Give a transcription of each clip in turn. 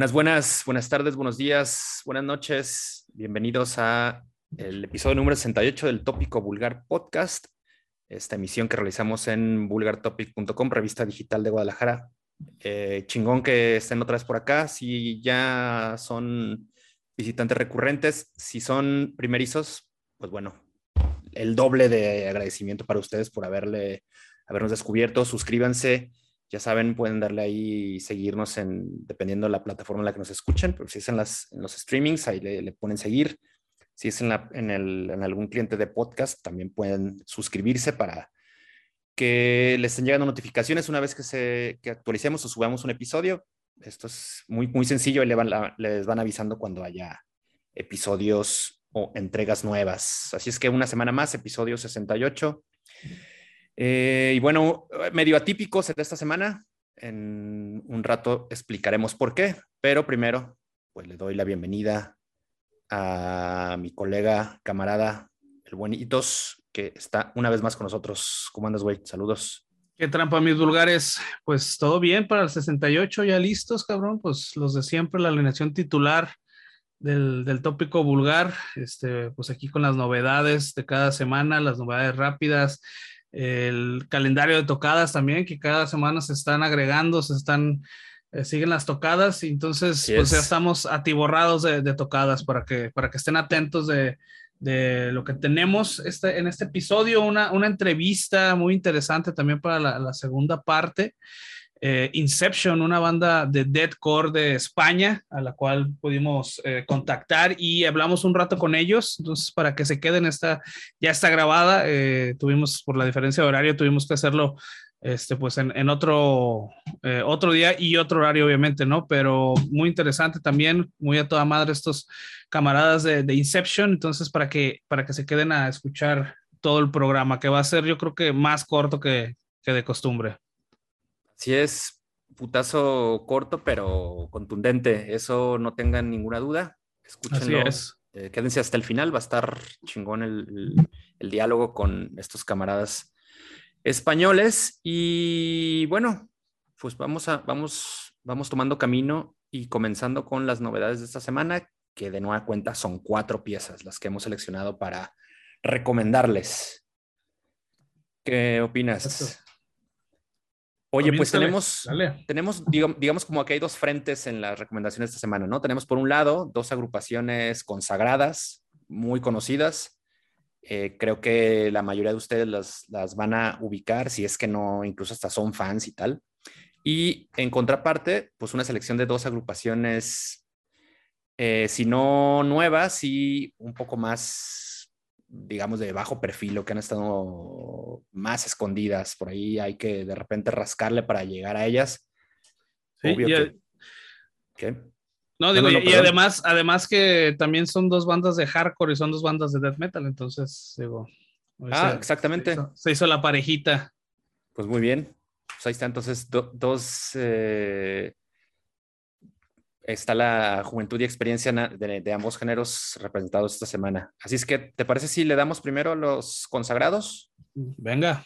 Buenas, buenas, buenas tardes, buenos días, buenas noches. Bienvenidos a el episodio número 68 del Tópico Vulgar Podcast, esta emisión que realizamos en vulgartopic.com, revista digital de Guadalajara. Eh, chingón que estén otra vez por acá. Si ya son visitantes recurrentes, si son primerizos, pues bueno, el doble de agradecimiento para ustedes por haberle, habernos descubierto. Suscríbanse ya saben, pueden darle ahí y seguirnos en, dependiendo de la plataforma en la que nos escuchen, pero si es en, las, en los streamings, ahí le, ponen seguir. Si es en, la, en, el, en, algún cliente de podcast, también pueden suscribirse para que les estén llegando notificaciones una vez que, se, que actualicemos o subamos un episodio. Esto es muy, muy sencillo y le van, les van avisando cuando haya episodios o entregas nuevas. Así es que una semana más, episodio 68. Eh, y bueno, medio atípico será esta semana. En un rato explicaremos por qué, pero primero, pues le doy la bienvenida a mi colega, camarada, el buen que está una vez más con nosotros. ¿Cómo andas, güey? Saludos. Qué trampa, mis vulgares. Pues todo bien para el 68, ya listos, cabrón. Pues los de siempre, la alineación titular del, del tópico vulgar. Este, pues aquí con las novedades de cada semana, las novedades rápidas, el calendario de tocadas también, que cada semana se están agregando, se están, eh, siguen las tocadas, y entonces pues ya estamos atiborrados de, tocadas para que, para que estén atentos de, de lo que tenemos este, en este episodio, una, una entrevista muy interesante también para la, la segunda parte. Eh, Inception, una banda de deathcore de España, a la cual pudimos eh, contactar y hablamos un rato con ellos. Entonces, para que se queden, esta, ya está grabada. Eh, tuvimos, por la diferencia de horario, tuvimos que hacerlo este, pues en, otro, otro día y otro horario, obviamente, ¿no? Pero muy interesante también, muy a toda madre estos camaradas de, Inception. Entonces, para que, para que se queden a escuchar todo el programa, que va a ser, yo creo que más corto que, que de costumbre. Si es putazo corto, pero contundente. Eso no tengan ninguna duda. Escúchenlo. Eh, quédense hasta el final. Va a estar chingón el, diálogo con estos camaradas españoles. Y bueno, pues vamos, a, vamos, vamos tomando camino y comenzando con las novedades de esta semana, que de nueva cuenta son cuatro piezas las que hemos seleccionado para recomendarles. ¿Qué opinas? Oye, pues tenemos, tenemos digamos, como que hay dos frentes en las recomendaciones de esta semana, ¿no? Tenemos por un lado dos agrupaciones consagradas, muy conocidas. Eh, creo que la mayoría de ustedes las, las, van a ubicar, si es que no, incluso hasta son fans y tal. Y en contraparte, pues una selección de dos agrupaciones, eh, si no nuevas, y un poco más digamos, de bajo perfil o que han estado más escondidas. Por ahí hay que de repente rascarle para llegar a ellas. Sí, y ¿Qué? No, digo, y además, además que también son dos bandas de hardcore y son dos bandas de death metal, entonces, digo. Ah, exactamente. Se hizo, la parejita. Pues muy bien. Pues ahí está entonces dos eh, está la juventud y experiencia de, ambos géneros representados esta semana. Así es que, ¿te parece si le damos primero los consagrados? Venga.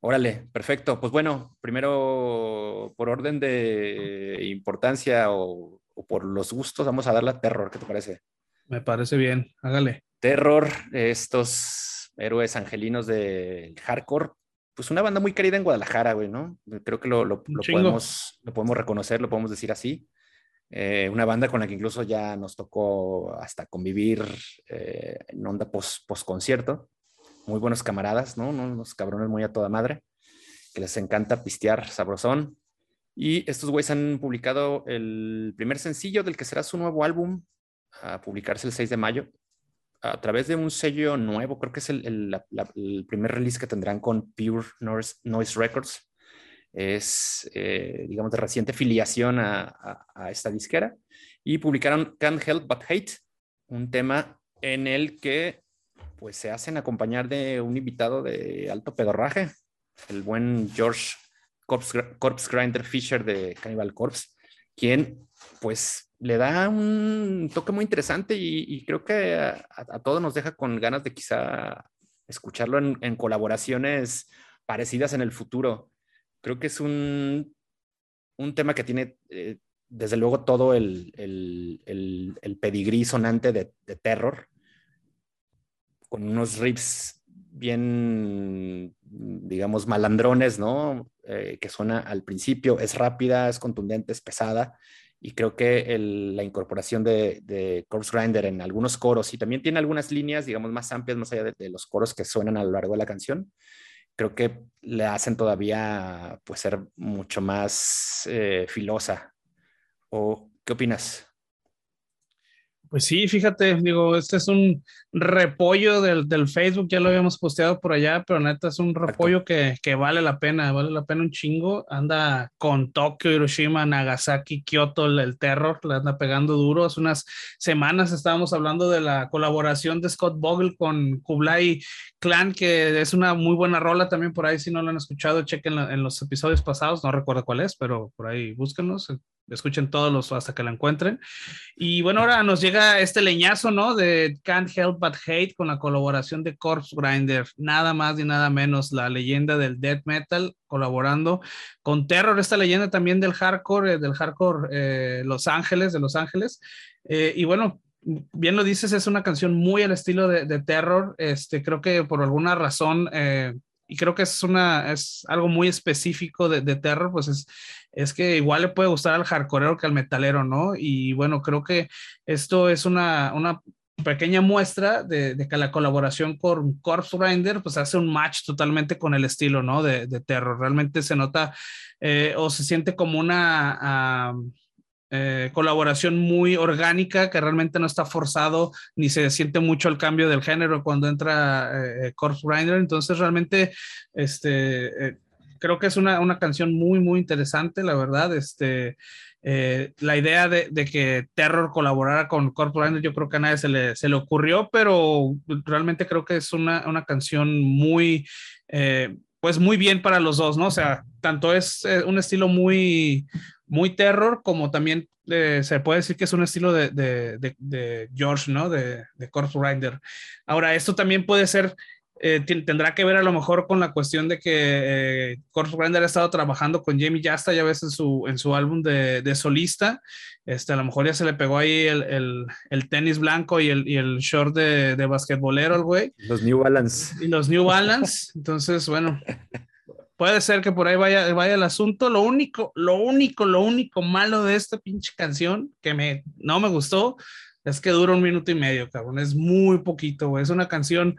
Órale, perfecto. Pues bueno, primero por orden de importancia o, por los gustos, vamos a darle a Terror. ¿Qué te parece? Me parece bien, hágale. Terror, estos héroes angelinos del hardcore, pues una banda muy querida en Guadalajara, güey, ¿no? Creo que lo, podemos, lo podemos reconocer, lo podemos decir así. Eh, una banda con la que incluso ya nos tocó hasta convivir eh, en onda post, concierto. Muy buenos camaradas, ¿no? Unos cabrones muy a toda madre, que les encanta pistear sabrosón. Y estos güeyes han publicado el primer sencillo del que será su nuevo álbum, a publicarse el 6 de mayo, a través de un sello nuevo, creo que es el primer release que tendrán con Pure Noise Records es, eh, digamos, de reciente filiación a, esta disquera, y publicaron Can't Help But Hate, un tema en el que pues se hacen acompañar de un invitado de alto pedorraje, el buen George Corpse, Grinder Fisher de Cannibal Corpse, quien pues le da un toque muy interesante y, creo que a, todos nos deja con ganas de quizá escucharlo en colaboraciones parecidas en el futuro creo que es un, un tema que tiene eh, desde luego todo el, el, el, pedigrí sonante de, de, terror, con unos riffs bien, digamos, malandrones, ¿no? Eh, que suena al principio, es rápida, es contundente, es pesada, y creo que la incorporación de, de Corpse Grinder en algunos coros, y también tiene algunas líneas, digamos, más amplias, más allá de, los coros que suenan a lo largo de la canción, creo que le hacen todavía, pues, ser mucho más eh, filosa. ¿O qué opinas? Pues sí, fíjate, digo, este es un repollo del, del, Facebook, ya lo habíamos posteado por allá, pero neta es un repollo que, que, vale la pena, vale la pena un chingo. Anda con Tokio, Hiroshima, Nagasaki, Kyoto, el, terror, le anda pegando duro. Hace unas semanas estábamos hablando de la colaboración de Scott Bogle con Kublai Clan, que es una muy buena rola también por ahí, si no lo han escuchado, chequen en los episodios pasados, no recuerdo cuál es, pero por ahí búsquenos, escuchen todos los hasta que la encuentren. Y bueno, ahora nos llega este leñazo, ¿no? De Can't Help But Hate con la colaboración de Corpse Grinder, nada más ni nada menos, la leyenda del death metal colaborando con Terror, esta leyenda también del hardcore, eh, del hardcore eh, Los Ángeles, de Los Ángeles. Eh, y bueno, bien lo dices, es una canción muy al estilo de, de Terror, este, creo que por alguna razón y creo que es una es algo muy específico de, de, terror, pues es, es que igual le puede gustar al hardcoreero que al metalero, ¿no? Y bueno, creo que esto es una, una pequeña muestra de, que la colaboración con Corpse Grinder pues hace un match totalmente con el estilo, ¿no? De, terror. Realmente se nota eh, o se siente como una... Eh, colaboración muy orgánica que realmente no está forzado ni se siente mucho el cambio del género cuando entra eh, Corpse Grinder. Entonces realmente este, creo que es una, una, canción muy, muy interesante, la verdad. Este, eh, la idea de, de, que Terror colaborara con Corpse Grinder yo creo que a nadie se le, se le ocurrió, pero realmente creo que es una, una canción muy pues muy bien para los dos, ¿no? O sea, tanto es un estilo muy, muy terror, como también eh, se puede decir que es un estilo de, de, de, George, ¿no? De, de Rider. Ahora, esto también puede ser, eh, tendrá que ver a lo mejor con la cuestión de que eh, Rider ha estado trabajando con Jamie Jasta ya ves en su, en su álbum de, solista. Este, a lo mejor ya se le pegó ahí el, el, el tenis blanco y el, y el short de, de basquetbolero al güey. Los New Balance. Y los New Balance. Entonces, bueno, puede ser que por ahí vaya, vaya el asunto. Lo único, lo único, lo único malo de esta pinche canción que me, no me gustó es que dura un minuto y medio, cabrón. Es muy poquito, Es una canción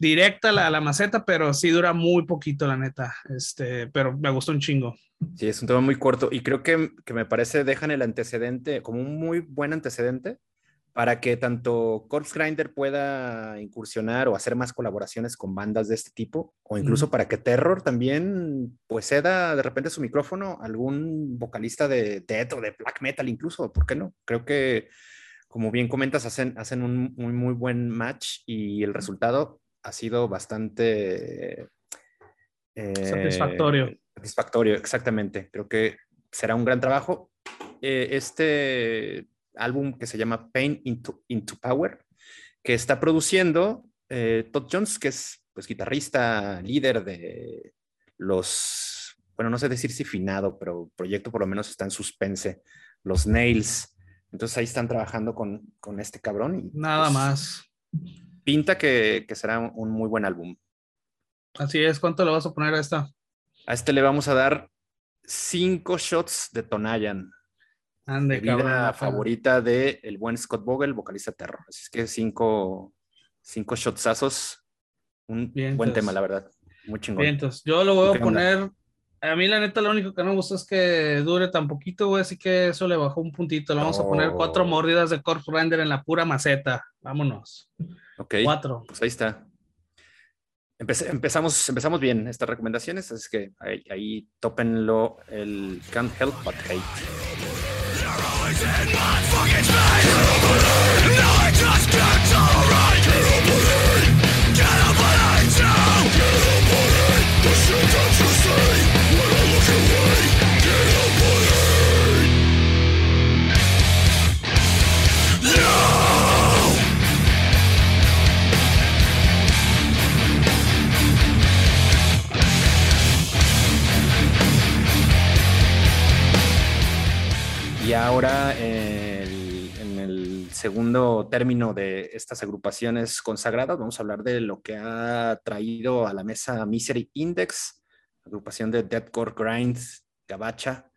directa a la, la, maceta, pero sí dura muy poquito, la neta. Este, pero me gustó un chingo. Sí, es un tema muy corto y creo que, que me parece dejan el antecedente como un muy buen antecedente para que tanto Corpse Grinder pueda incursionar o hacer más colaboraciones con bandas de este tipo, o incluso para que Terror también pues ceda de repente su micrófono a algún vocalista de death o de black metal incluso, ¿por qué no? Creo que, como bien comentas, hacen, hacen un muy, muy buen match y el resultado ha sido bastante... Eh, satisfactorio. Satisfactorio, exactamente. Creo que será un gran trabajo. Eh, este álbum que se llama Pain into, into Power, que está produciendo eh, Todd Jones, que es pues guitarrista, líder de los, bueno, no sé decir si finado, pero el proyecto por lo menos está en suspense, los Nails. Entonces ahí están trabajando con, con este cabrón. Y, Nada pues, más. Pinta que, que, será un muy buen álbum. Así es, ¿cuánto le vas a poner a esta? A este le vamos a dar cinco shots de Tonayan. Ande, bebida favorita de el buen Scott Vogel, vocalista Terror. Así es que cinco, cinco shotsazos, un buen tema, la verdad. Muy chingón. Vientos. Yo lo voy a poner. A mí, la neta, lo único que no me gusta es que dure tan poquito, güey, así que eso le bajó un puntito. Le vamos a poner cuatro mordidas de Corpse Render en la pura maceta. Vámonos. Ok. Cuatro. Pues ahí está. empezamos, empezamos bien estas recomendaciones, así que ahí, ahí tópenlo el Can't Help But Hate. Ya ahora en el segundo término de estas agrupaciones consagradas, vamos a hablar de lo que ha traído a la mesa Misery Index, agrupación de deathcore grind, gabacha,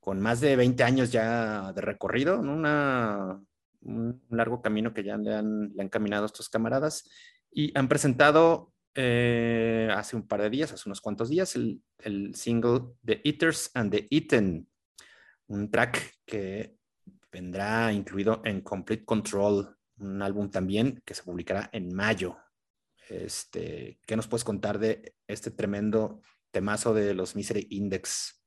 con más de 20 años ya de recorrido, Una, un largo camino que ya le han, le han caminado estos camaradas y han presentado eh, hace un par de días, hace unos cuantos días, el, el single The Eaters and the Eaten, un track que vendrá incluido en Complete Control, un álbum también que se publicará en mayo. Este, ¿Qué nos puedes contar de este tremendo temazo de los Misery Index?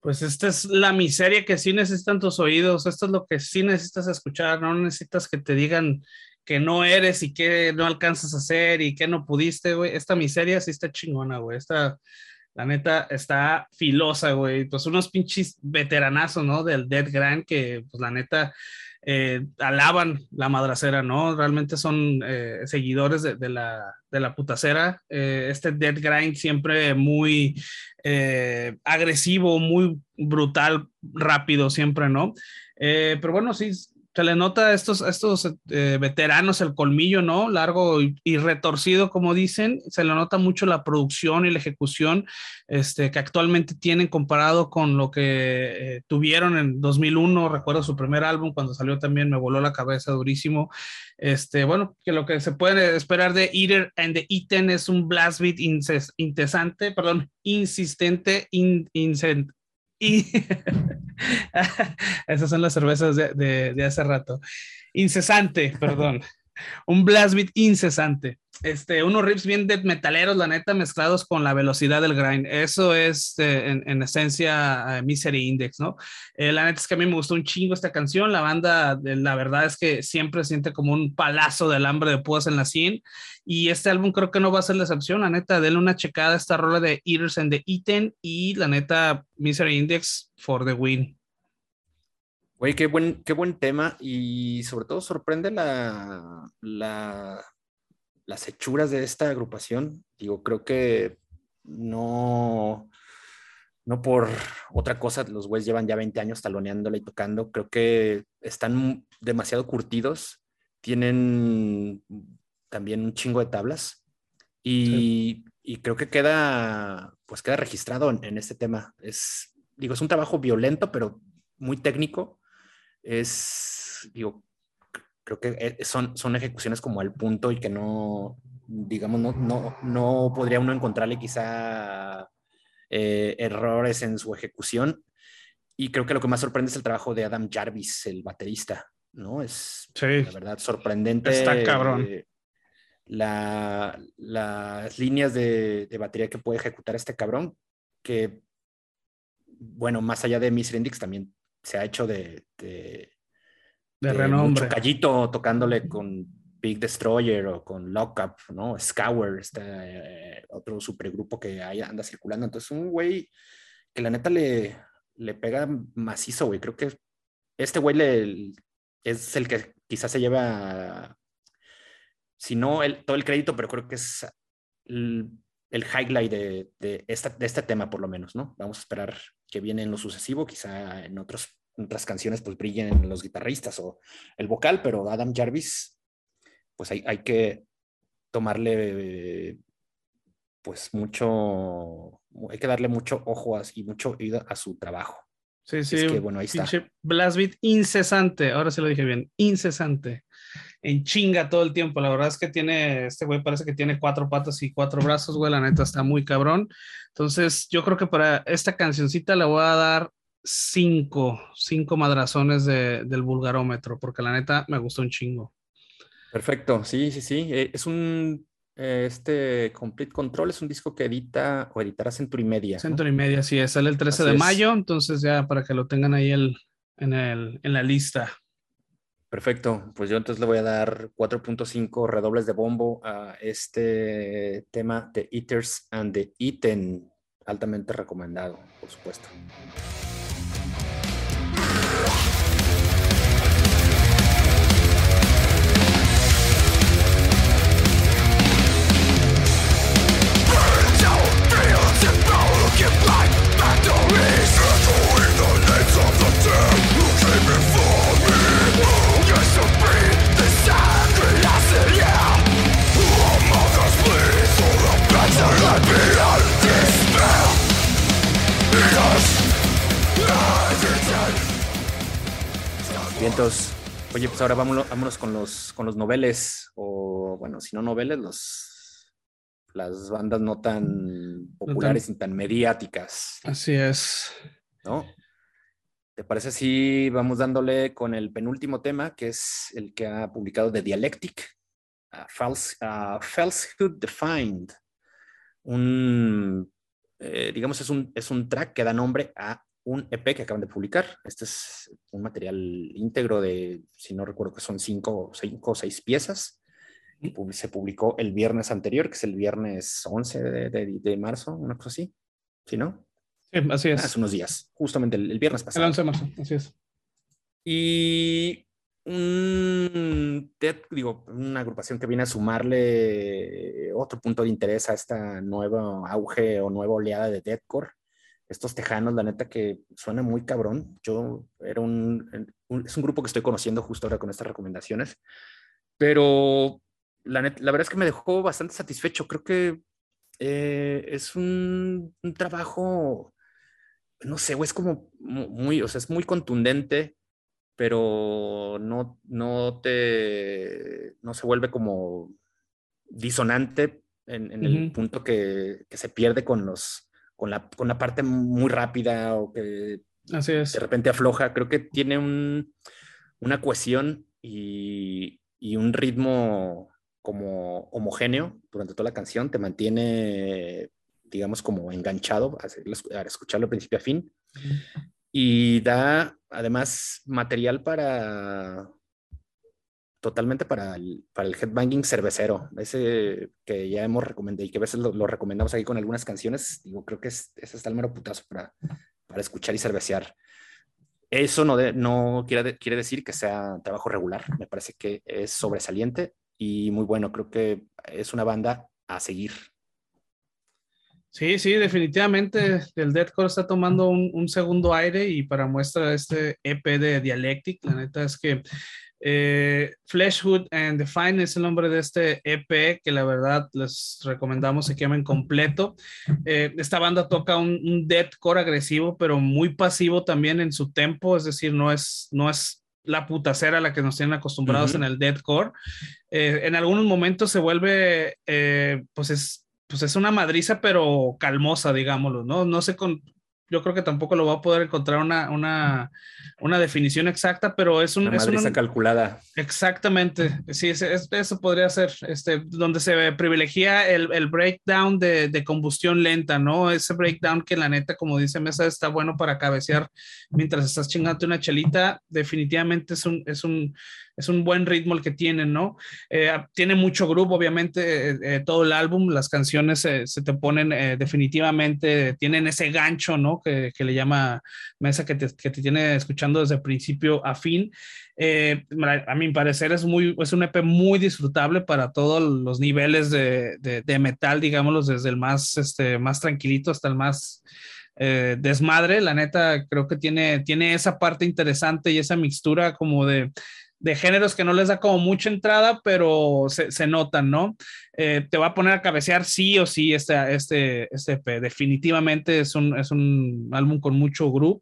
Pues esta es la miseria que sí necesitan tus oídos, esto es lo que sí necesitas escuchar, no necesitas que te digan que no eres y que no alcanzas a hacer y que no pudiste, güey. Esta miseria sí está chingona, güey. Esta, la neta, está filosa, güey. Pues unos pinches veteranazos, ¿no? Del Dead Grind que, pues la neta, eh, alaban la madracera, ¿no? Realmente son eh, seguidores de, la, de la putacera. Eh, este Dead Grind siempre muy agresivo, muy brutal, rápido, siempre, ¿no? pero bueno, sí, se le nota a estos, estos eh, veteranos el colmillo, ¿no? Largo y, retorcido, como dicen. Se le nota mucho la producción y la ejecución este, que actualmente tienen comparado con lo que eh, tuvieron en 2001. Recuerdo su primer álbum, cuando salió también me voló la cabeza durísimo. Este, bueno, que lo que se puede esperar de Eater and the Eaten es un blast beat incesante, perdón, insistente, in, y esas son las cervezas de, de, hace rato. Incesante, perdón. Un blast beat incesante. Este, unos riffs bien metaleros, la neta, mezclados con la velocidad del grind. Eso es eh, en, esencia eh, Misery Index, ¿no? Eh, la neta es que a mí me gustó un chingo esta canción. La banda, la verdad es que siempre siente como un palazo de alambre de púas en la 100 y este álbum creo que no va a ser la excepción, la neta, denle una checada a esta rola de Eaters and the Eaten y la neta, Misery Index for the win. Güey, qué buen, qué buen tema y sobre todo sorprende la, la, las hechuras de esta agrupación. Digo, creo que no, no por otra cosa, los güeyes llevan ya 20 años taloneándola y tocando. Creo que están demasiado curtidos, tienen también un chingo de tablas. Y, creo que queda, pues queda registrado en, este tema. Es, digo, es un trabajo violento, pero muy técnico. Es, digo, creo que eh, son, son ejecuciones como al punto y que no, digamos, no, no, no podría uno encontrarle quizá eh, errores en su ejecución. Y creo que lo que más sorprende es el trabajo de Adam Jarvis, el baterista, ¿no? Es la verdad sorprendente. Está cabrón la, las líneas de, batería que puede ejecutar este cabrón, que, bueno, más allá de Miss Index también se ha hecho de, de, renombre. Mucho callito tocándole con Big Destroyer o con Lockup, ¿no? Scour, este eh, otro supergrupo que ahí anda circulando. Entonces, un güey que la neta le, le pega macizo, güey. Creo que este güey le, es el que quizás se lleva si no el, todo el crédito, pero creo que es el, highlight de, de, este tema, por lo menos, ¿no? Vamos a esperar que viene en lo sucesivo, quizá en otros, otras canciones pues brillen los guitarristas o el vocal, pero Adam Jarvis, pues hay, hay que tomarle pues mucho, hay que darle mucho ojo y mucho oído a su trabajo. Sí, sí. Es que, bueno, ahí está. Blast beat incesante, ahora se lo dije bien, incesante en chinga todo el tiempo. La verdad es que tiene, este güey parece que tiene cuatro patas y cuatro brazos, güey, la neta está muy cabrón. Entonces, yo creo que para esta cancioncita le voy a dar cinco, cinco madrazones del vulgarómetro, porque la neta me gustó un chingo. Perfecto, sí, sí, sí. Eh, es un, eh, este Complete Control es un disco que edita o editará Century Media. Century Media, sí, sale el 13 de mayo, entonces ya para que lo tengan ahí el, en, el, en la lista. Perfecto, pues yo entonces le voy a dar 4.5 redobles de bombo a este tema de Eaters and the Eaten, altamente recomendado, por supuesto. Pues ahora vámonos, vámonos con los con los noveles, o bueno, si no noveles, los las bandas no tan populares y tan mediáticas. Así es. ¿No? ¿Te parece si vamos dándole con el penúltimo tema, que es el que ha publicado The Dialectic, false, Falsehood Defined? Un, eh, digamos, es un, es un track que da nombre a un EP que acaban de publicar. Este es un material íntegro de, si no recuerdo que son cinco, cinco o seis piezas. Y se publicó el viernes anterior, que es el viernes 11 de, de, de marzo, una cosa así. ¿Sí, no? Sí, así es. Hace unos días, justamente el, el viernes pasado. El 11 de marzo, así es. Y un digo, una agrupación que viene a sumarle otro punto de interés a esta nueva auge o nueva oleada de deathcore estos tejanos, la neta que suena muy cabrón. Yo era un, es un grupo que estoy conociendo justo ahora con estas recomendaciones, pero la, la verdad es que me dejó bastante satisfecho. Creo que eh, es un, un, trabajo, no sé, es como muy, o sea, es muy contundente, pero no, no te, no se vuelve como disonante en, en el punto que, que se pierde con los con la, con la parte muy rápida o que Así es. de repente afloja. Creo que tiene un, una cohesión y, y, un ritmo como homogéneo durante toda la canción. Te mantiene, digamos, como enganchado a, escucharlo de principio a fin. Y da además material para, totalmente para el, para el headbanging cervecero, ese que ya hemos recomendado y que a veces lo, lo, recomendamos aquí con algunas canciones, digo, creo que es, ese está el mero putazo para, para escuchar y cervecear. Eso no, de, no quiere, quiere decir que sea trabajo regular, me parece que es sobresaliente y muy bueno, creo que es una banda a seguir. Sí, sí, definitivamente el Deathcore está tomando un, un, segundo aire y para muestra este EP de Dialectic, la neta es que eh, Fleshhood and the Fine es el nombre de este EP que la verdad les recomendamos se quemen completo. Eh, esta banda toca un, un deathcore agresivo, pero muy pasivo también en su tempo, es decir, no es, no es la putacera a la que nos tienen acostumbrados uh -huh. en el deathcore. Eh, en algunos momentos se vuelve, eh, pues es pues es una madriza, pero calmosa, digámoslo, ¿no? No sé con, yo creo que tampoco lo va a poder encontrar una, una, una definición exacta, pero es un... Una es madriza un, calculada. Exactamente, sí, es, es, eso podría ser, este, donde se privilegia el, el breakdown de, de, combustión lenta, ¿no? Ese breakdown que la neta, como dice Mesa, está bueno para cabecear mientras estás chingando una chelita, definitivamente es un, es un, es un buen ritmo el que tienen, ¿no? Eh, tiene mucho grupo, obviamente, eh, eh, todo el álbum, las canciones se te ponen eh, definitivamente, tienen ese gancho, ¿no? Que, que le llama Mesa, que te, que te, tiene escuchando desde principio a fin. Eh, a mi parecer es, muy, es un EP muy disfrutable para todos los niveles de, de, de metal, digámoslos, desde el más, este, más tranquilito hasta el más... Eh, desmadre, la neta creo que tiene, tiene esa parte interesante y esa mixtura como de, de géneros que no les da como mucha entrada, pero se, se notan, ¿no? Eh, te va a poner a cabecear sí o sí este, este, este. Definitivamente es un, es un álbum con mucho groove.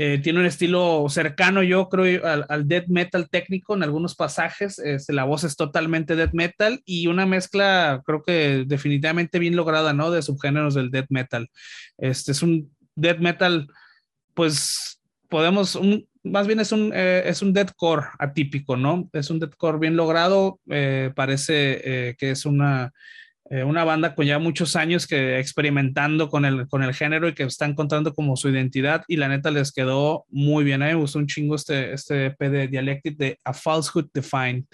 Eh, tiene un estilo cercano, yo creo, al, al, death metal técnico en algunos pasajes. Este, la voz es totalmente death metal y una mezcla, creo que definitivamente bien lograda, ¿no? De subgéneros del death metal. Este es un death metal, pues podemos, un, más bien es un, eh, es un deathcore atípico, ¿no? Es un deathcore bien logrado, eh, parece eh, que es una, una banda con ya muchos años que experimentando con el, con el género y que está encontrando como su identidad y la neta les quedó muy bien, me gustó un chingo este, este de Dialectic de A Falsehood Defined.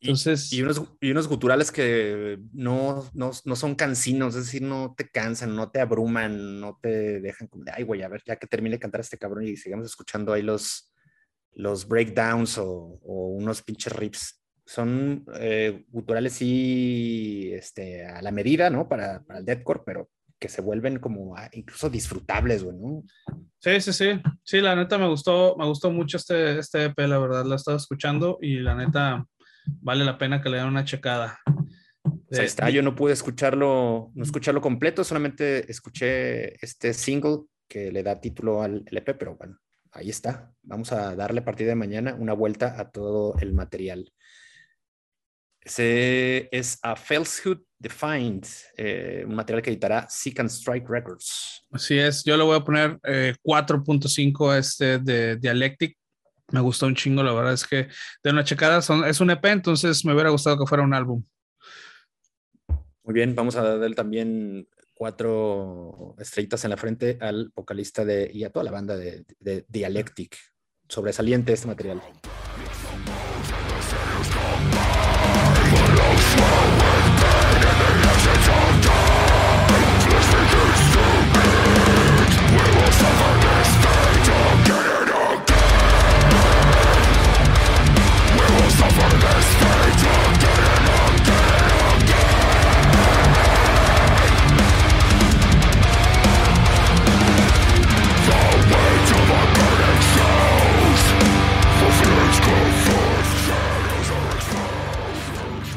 Entonces, y, y, unos, y unos guturales que no, no, no, son cansinos, es decir, no te cansan, no te abruman, no te dejan como de, ay, güey, a ver, ya que termine de cantar este cabrón y sigamos escuchando ahí los, los breakdowns o, o unos pinches rips. Son eh, guturales sí este, a la medida, ¿no? Para, para el deathcore, pero que se vuelven como ah, incluso disfrutables, güey, ¿no? Sí, sí, sí. Sí, la neta me gustó, me gustó mucho este, este EP, la verdad, la he estado escuchando y la neta vale la pena que le den una checada. Pues ahí está, yo no pude escucharlo, no escucharlo completo, solamente escuché este single que le da título al LP, pero bueno, ahí está. Vamos a darle a partir de mañana una vuelta a todo el material. Ese es a Falsehood Defined, eh, un material que editará Seek and Strike Records. Así es, yo le voy a poner 4.5 a este de Dialectic. Me gustó un chingo, la verdad es que de una checada son, es un EP, entonces me hubiera gustado que fuera un álbum. Muy bien, vamos a darle también cuatro estrellitas en la frente al vocalista de, y a toda la banda de, Dialectic. Sobresaliente este material.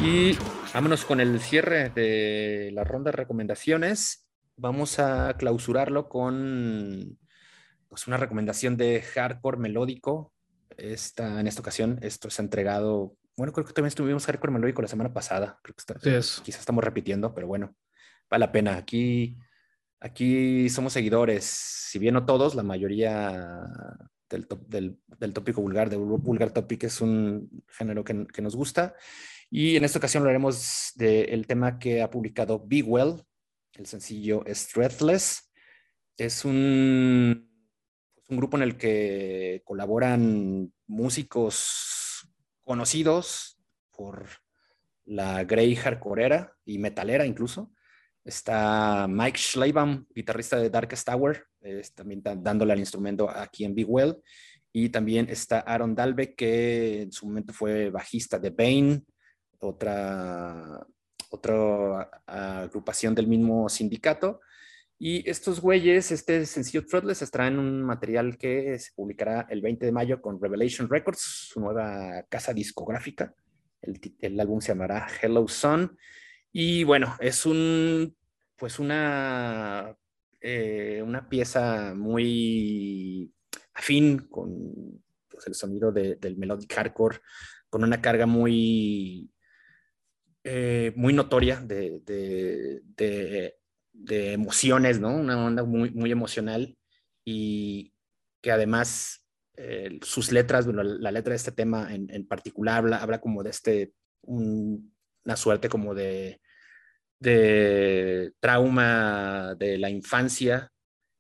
Y vámonos con el cierre de la ronda de recomendaciones. Vamos a clausurarlo con pues, una recomendación de hardcore melódico. Esta, en esta ocasión, esto se ha entregado. Bueno, creo que también estuvimos hardcore melódico la semana pasada. Creo que quizás estamos repitiendo, pero bueno, vale la pena. Aquí, aquí somos seguidores, si bien no todos, la mayoría del, del, del tópico vulgar, del vulgar topic, es un género que, que nos gusta. Y en esta ocasión hablaremos del tema que ha publicado Be Well, el sencillo Strethless. Es un, un grupo en el que colaboran músicos conocidos por la Grey Hardcoreera y metalera incluso. Está Mike Schleibaum, guitarrista de Darkest Tower, también dándole al instrumento aquí en Be Well. Y también está Aaron Dalbeck, que en su momento fue bajista de Bane, otra, otra agrupación del mismo sindicato. Y estos güeyes, este sencillo Threadless, estará en un material que se publicará el 20 de mayo con Revelation Records, su nueva casa discográfica. El, el álbum se llamará Hello Sun. Y bueno, es un, pues una, eh, una pieza muy afín con pues, el sonido de, del melodic hardcore, con una carga muy eh, muy notoria de, de, emociones, ¿no? Una onda muy, muy emocional y que además eh, sus letras, bueno, la letra de este tema en, en particular habla, habla, como de este, una suerte como de, de trauma de la infancia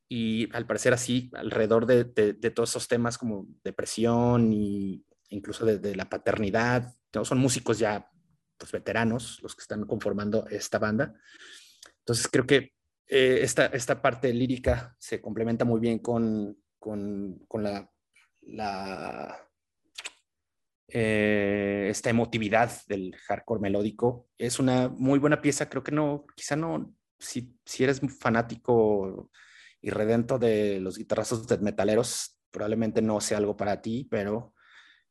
y al parecer así, alrededor de, de, todos esos temas como depresión y incluso de la paternidad, ¿no? son músicos ya pues, veteranos, los que están conformando esta banda. Entonces creo que eh, esta, esta parte lírica se complementa muy bien con, con, con la, la eh, esta emotividad del hardcore melódico. Es una muy buena pieza, creo que no, quizá no, si, si eres fanático y redento de los guitarrazos de metaleros, probablemente no sea algo para ti, pero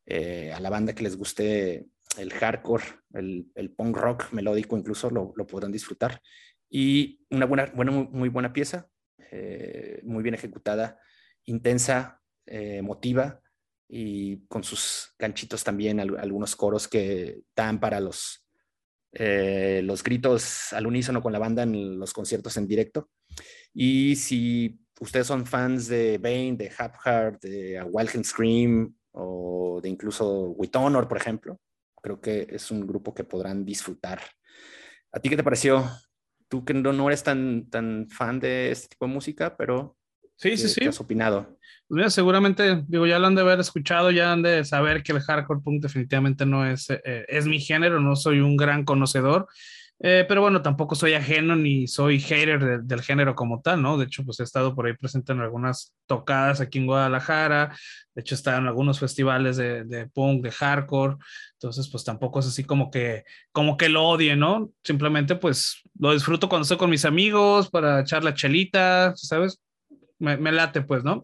eh, a la banda que les guste el hardcore, el, punk rock melódico incluso lo, podrán disfrutar. Y una buena, buena muy buena pieza, eh, muy bien ejecutada, intensa, eh, emotiva y con sus ganchitos también, algunos coros que dan para los, eh, los gritos al unísono con la banda en los conciertos en directo. Y si ustedes son fans de Bane, de Hap Heart, de Wild Scream o de incluso With Honor, por ejemplo, creo que es un grupo que podrán disfrutar. ¿A ti qué te pareció? Tú que no, no eres tan, tan fan de este tipo de música, pero sí, sí, sí. ¿qué has opinado? Pues mira, seguramente, digo, ya lo han de haber escuchado, ya han de saber que el hardcore punk definitivamente no es, eh, es mi género, no soy un gran conocedor. Eh, pero bueno, tampoco soy ajeno ni soy hater del género como tal, ¿no? De hecho, pues he estado por ahí presente en algunas tocadas aquí en Guadalajara, de hecho he estado en algunos festivales de, de, punk, de hardcore, entonces pues tampoco es así como que, como que lo odie, ¿no? Simplemente pues lo disfruto cuando estoy con mis amigos para echar la chelita, ¿sabes? Me, me late pues, ¿no?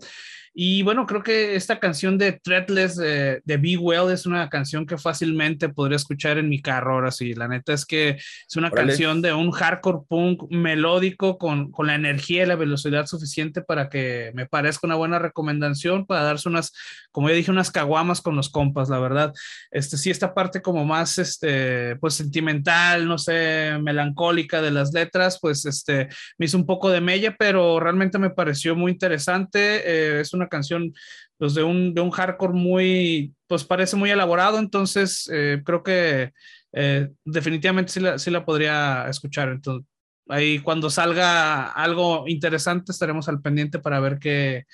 Y bueno, creo que esta canción de Threadless de, de Be Well es una canción que fácilmente podría escuchar en mi carro ahora sí. La neta es que es una canción de un hardcore punk melódico con, con la energía y la velocidad suficiente para que me parezca una buena recomendación para darse unas, como ya dije, unas caguamas con los compas, la verdad. Este sí, esta parte como más, este, pues sentimental, no sé, melancólica de las letras, pues este, me hizo un poco de mella, pero realmente me pareció muy interesante. Eh, es una canción pues, de, un, de un hardcore muy, pues parece muy elaborado, entonces eh, creo que eh, definitivamente sí la, sí la podría escuchar. Entonces, ahí cuando salga algo interesante estaremos al pendiente para ver qué,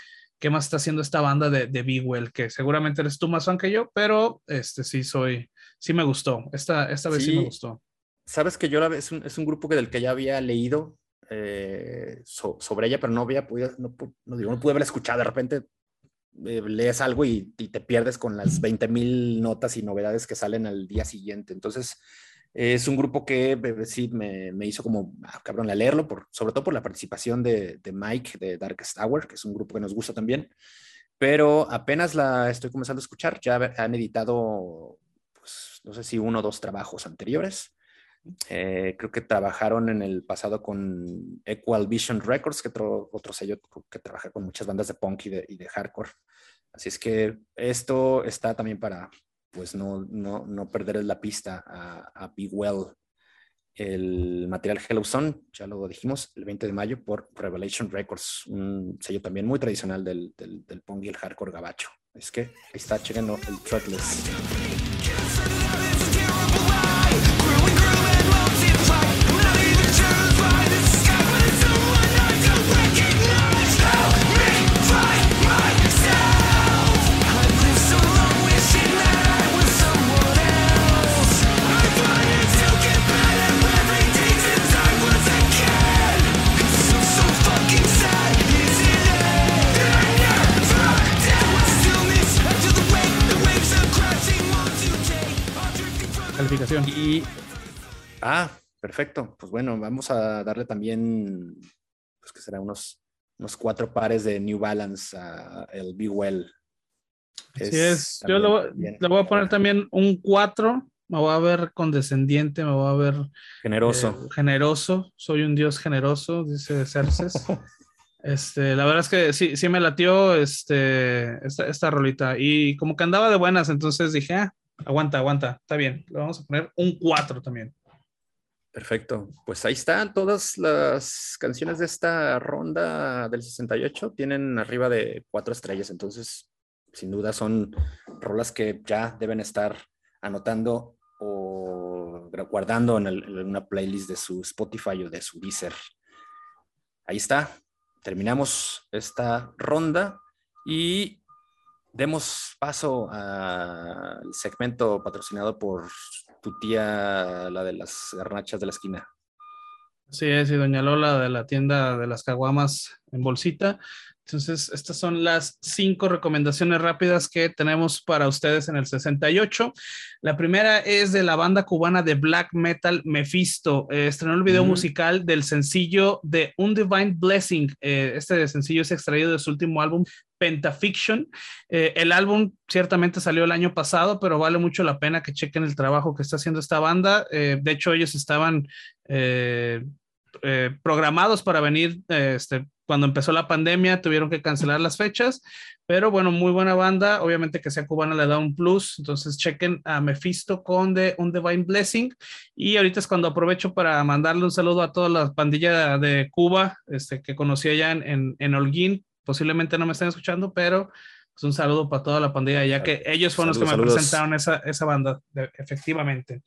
qué más está haciendo esta banda de, de Big Well, que seguramente eres tú más fan que yo, pero este sí soy, sí me gustó. Esta, esta vez sí, me gustó. Sabes que yo la, es, un, es un grupo que del que ya había leído eh, sobre ella, pero no había podido, no, no, digo, no pude haberla escuchado. De repente eh, lees algo y, y, te pierdes con las 20 mil notas y novedades que salen al día siguiente. Entonces, es un grupo que sí me, me hizo como, ah, cabrón, a leerlo, por, sobre todo por la participación de, de, Mike de Darkest Hour, que es un grupo que nos gusta también. Pero apenas la estoy comenzando a escuchar, ya han editado, pues, no sé si uno o dos trabajos anteriores. Eh, creo que trabajaron en el pasado con Equal Vision Records, que otro, otro sello que trabaja con muchas bandas de punk y de, y de, hardcore. Así es que esto está también para, pues, no, no, no perder la pista a, a Be Well. El material Hello Sun, ya lo dijimos, el 20 de mayo por Revelation Records, un sello también muy tradicional del, del, del punk y el hardcore gabacho. Es que ahí está, chequenlo, el tracklist. Y, ah, perfecto. Pues bueno, vamos a darle también, pues que será unos, unos cuatro pares de New Balance a el Be Well. Así es. Yo le voy a poner también un 4. Me voy a ver condescendiente, me voy a ver generoso. Eh, generoso. Soy un dios generoso, dice Cerces. Este, la verdad es que sí, sí me latió este, esta, esta rolita y como que andaba de buenas, entonces dije, ah, aguanta, aguanta, está bien, le vamos a poner un 4 también. Perfecto, pues ahí están todas las canciones de esta ronda del 68, tienen arriba de cuatro estrellas, entonces sin duda son rolas que ya deben estar anotando o guardando en, en una playlist de su Spotify o de su Deezer. Ahí está, terminamos esta ronda y demos paso al segmento patrocinado por tu tía, la de las garnachas de la esquina. Sí, es, y doña Lola de la tienda de las caguamas en bolsita. Entonces, estas son las cinco recomendaciones rápidas que tenemos para ustedes en el 68. La primera es de la banda cubana de black metal Mephisto. Eh, estrenó el video musical del sencillo de Un Divine Blessing. Eh, este sencillo es extraído de su último álbum, Pentafiction. Eh, el álbum ciertamente salió el año pasado, pero vale mucho la pena que chequen el trabajo que está haciendo esta banda. Eh, de hecho, ellos estaban eh, programados para venir este, cuando empezó la pandemia, tuvieron que cancelar las fechas, pero bueno, muy buena banda. Obviamente que sea cubana le da un plus. Entonces chequen a Mephisto con de un Divine Blessing. Y ahorita es cuando aprovecho para mandarle un saludo a toda la pandilla de Cuba este, que conocí allá en, en, en Holguín posiblemente no me estén escuchando, pero pues un saludo para toda la pandilla, ya que ellos fueron saludos, los que me saludos. presentaron esa, esa banda, de, efectivamente.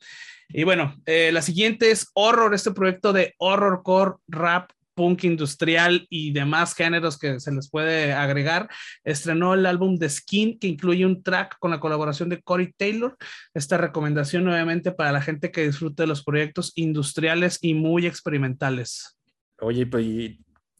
Y bueno, eh, la siguiente es Horror, este proyecto de horrorcore, rap, punk industrial y demás géneros que se les puede agregar. Estrenó el álbum de Skin, que incluye un track con la colaboración de Corey Taylor. Esta recomendación nuevamente para la gente que disfrute de los proyectos industriales y muy experimentales. Oye, pues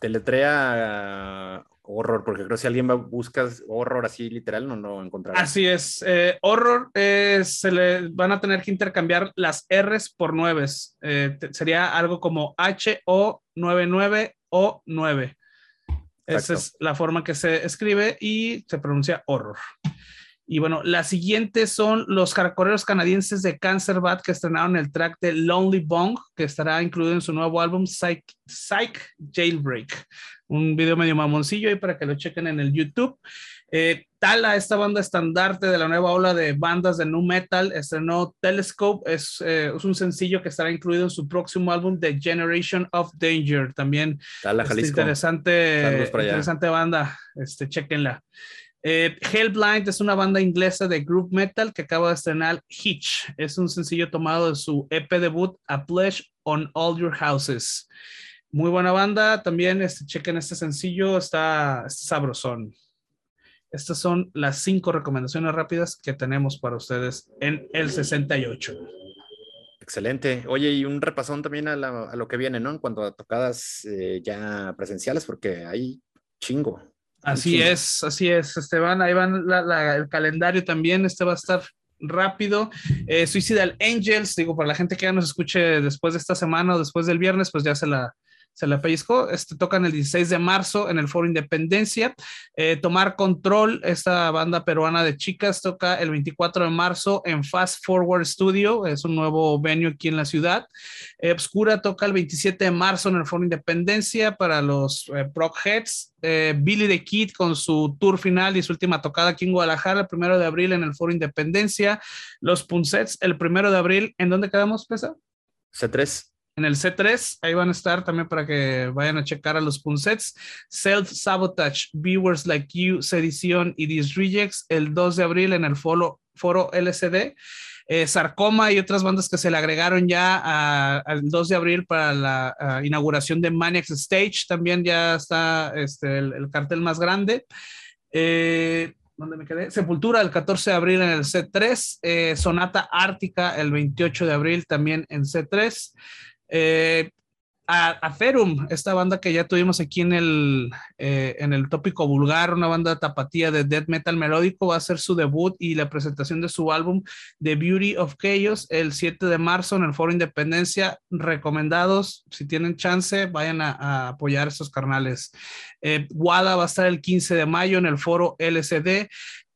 deletrea horror, porque creo que si alguien va, busca horror así literal, no lo encontrará. Así es, eh, horror eh, se le van a tener que intercambiar las R's por 9. Eh, sería algo como H O 99 o 9. Esa es la forma que se escribe y se pronuncia horror. Y bueno, la siguiente son los hardcoreeros canadienses de Cancer Bat que estrenaron el track de Lonely Bong, que estará incluido en su nuevo álbum Psych, Psych Jailbreak. Un video medio mamoncillo ahí para que lo chequen en el YouTube. Eh, Tala, esta banda estandarte de la nueva ola de bandas de nu metal, estrenó Telescope. Es, eh, es un sencillo que estará incluido en su próximo álbum, The Generation of Danger. También Tala, este, Jalisco. interesante, interesante banda. Este, chequenla. Eh, Hellblind es una banda inglesa de group metal que acaba de estrenar Hitch. Es un sencillo tomado de su EP debut, A Pledge on All Your Houses. Muy buena banda. También este, chequen este sencillo, está, sabrosón. Estas son las cinco recomendaciones rápidas que tenemos para ustedes en el 68. Excelente. Oye, y un repasón también a lo que viene, ¿no? En cuanto a tocadas eh, ya presenciales, porque hay chingo. Así es, así es, Esteban. Ahí van la- la- el calendario también. Este va a estar rápido. Eh, Suicidal Angels, digo, para la gente que ya nos escuche después de esta semana o después del viernes, pues ya se la, se la pellizcó. Este, tocan el 16 de marzo en el Foro Independencia. Eh, Tomar Control, esta banda peruana de chicas, toca el 24 de marzo en Fast Forward Studio. Es un nuevo venue aquí en la ciudad. Eh, Obscura toca el 27 de marzo en el Foro Independencia para los eh, Heads. Eh, Billy the Kid con su tour final y su última tocada aquí en Guadalajara, el primero de abril en el Foro Independencia. Los Punsets, el primero de abril. ¿En dónde quedamos, Pesa? C3. En el C3, ahí van a estar también para que vayan a checar a los Punsets. Self Sabotage, Viewers Like You, Sedición y These Rejects, el 2 de abril en el foro, foro LCD. Eh, Sarcoma y otras bandas que se le agregaron ya al 2 de abril para la inauguración de Maniacs Stage. También ya está este, el, el cartel más grande. Eh, ¿Dónde me quedé? Sepultura el 14 de abril en el C3. eh, Sonata Ártica el 28 de abril también en C3. Eh, a, Ferum, esta banda que ya tuvimos aquí en el, eh, en el tópico vulgar, una banda tapatía de death metal melódico, va a hacer su debut y la presentación de su álbum The Beauty of Chaos el 7 de marzo en el Foro Independencia. Recomendados, si tienen chance, vayan a, apoyar a estos carnales. Eh, Wada va a estar el 15 de mayo en el Foro LCD.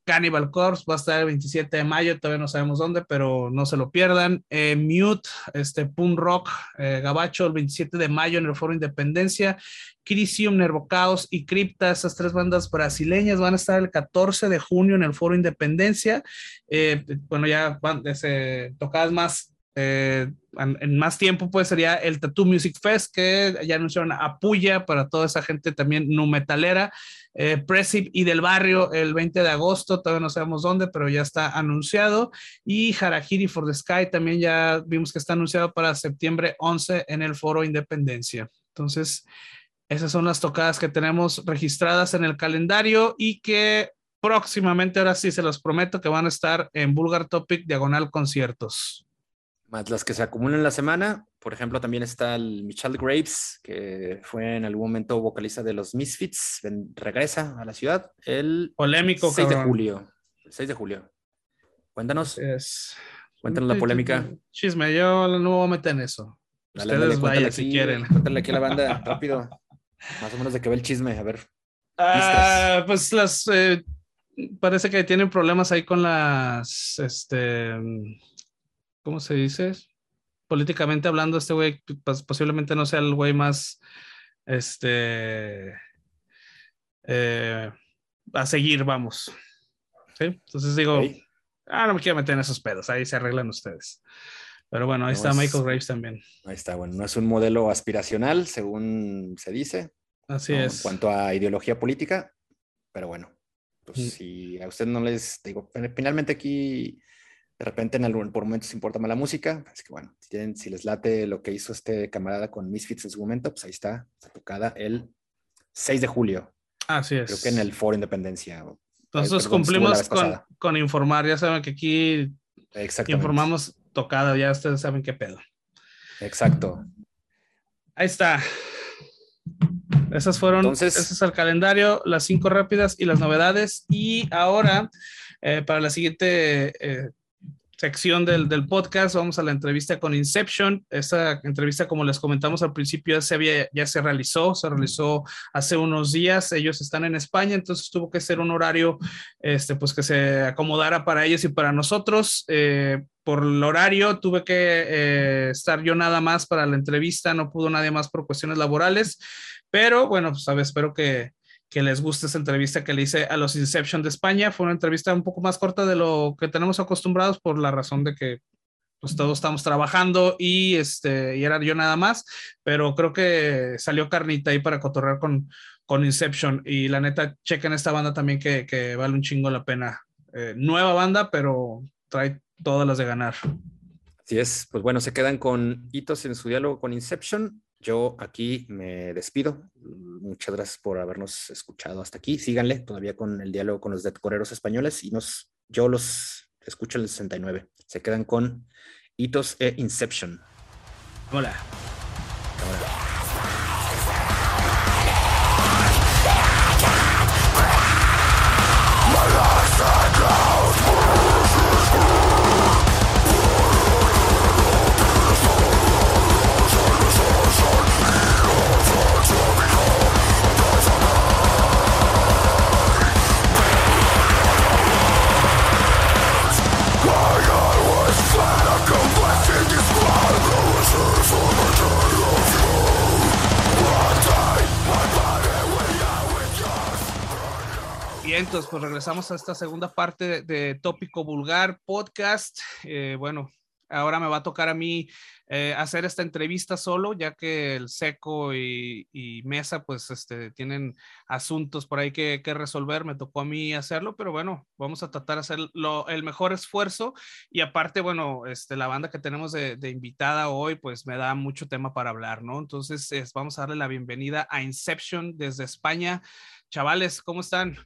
Cannibal Corpse va a estar el 27 de mayo, todavía no sabemos dónde, pero no se lo pierdan. Eh, Mute, este Punk Rock, eh, Gabacho, el 27 de mayo en el Foro Independencia. Crisium, Nervocaos y Cripta, esas tres bandas brasileñas van a estar el 14 de junio en el Foro Independencia. Eh, bueno, ya van, ese, tocadas más en, más tiempo, pues sería el Tattoo Music Fest, que ya anunciaron a Puya para toda esa gente también nu metalera. Eh, Presip y del barrio el 20 de agosto, todavía no sabemos dónde, pero ya está anunciado. Y Harahiri for the Sky también ya vimos que está anunciado para septiembre 11 en el Foro Independencia. Entonces, esas son las tocadas que tenemos registradas en el calendario y que próximamente, ahora sí se los prometo que van a estar en Vulgar Topic Diagonal Conciertos. Más las que se acumulan en la semana. Por ejemplo, también está el Michelle Graves, que fue en algún momento vocalista de los Misfits. regresa a la ciudad el Polémico, 6 de cabrón. julio. El 6 de julio. Cuéntanos, Es... cuéntanos la polémica. Chisme, yo no me voy a meter en eso. Dale, Ustedes dale, vayan aquí, si quieren. Cuéntale aquí a la banda, rápido. Más o menos de qué va el chisme. A ver, Ah, pues las eh, parece que tienen problemas ahí con las este ¿cómo se dice? Políticamente hablando, este güey pues, posiblemente no sea el güey más este eh, a seguir, vamos. ¿Sí? Entonces digo, ok. ah, no me quiero meter en esos pedos, ahí se arreglan ustedes. Pero bueno, ahí No está es- Michael Graves también. Ahí está, bueno, no es un modelo aspiracional, según se dice, Así ¿no? en es. cuanto a ideología política, pero bueno, pues Mm. si a usted no les digo, finalmente aquí de repente en algún, por momentos importa más la música, es que bueno, si, tienen, si les late lo que hizo este camarada con Misfits en su momento, pues ahí está, tocada el 6 de julio, Así es. creo que en el Foro Independencia. Nosotros cumplimos con, con informar, ya saben que aquí informamos tocada, ya ustedes saben qué pedo. Exacto. Ahí está. Esas fueron, Entonces- ese es el calendario, las cinco rápidas y las novedades. Y ahora, eh, para la siguiente eh, sección del, del, podcast. Vamos a la entrevista con Inception. Esta entrevista, como les comentamos al principio, ya se, había, ya se realizó, se realizó hace unos días. Ellos están en España, entonces tuvo que ser un horario este, pues que se acomodara para ellos y para nosotros. Eh, por el horario tuve que eh, estar yo nada más para la entrevista, no pudo nadie más por cuestiones laborales, pero bueno, pues a espero que, que les guste esa entrevista que le hice a los Inception de España. Fue una entrevista un poco más corta de lo que tenemos acostumbrados por la razón de que pues todos estamos trabajando y este y era yo nada más, pero creo que salió carnita ahí para cotorrear con, con Inception y la neta chequen esta banda también que, que vale un chingo la pena. Eh, nueva banda, pero trae todas las de ganar. Así es, pues bueno, se quedan con hitos en su diálogo con Inception yo aquí me despido. Muchas gracias por habernos escuchado hasta aquí. Síganle todavía con el diálogo con los decoreros españoles y nos, yo los escucho en el 69. Se quedan con Hitos e Inception. Hola. Regresamos a esta segunda parte de, Tópico Vulgar Podcast. Eh, bueno, ahora me va a tocar a mí eh, hacer esta entrevista solo, ya que el Seco y, Mesa pues este, tienen asuntos por ahí que, resolver. Me tocó a mí hacerlo, pero bueno, vamos a tratar de hacer el mejor esfuerzo. Y aparte, bueno, este, la banda que tenemos de, invitada hoy pues me da mucho tema para hablar, ¿no? Entonces vamos a darle la bienvenida a Inception desde España. Chavales, ¿cómo están?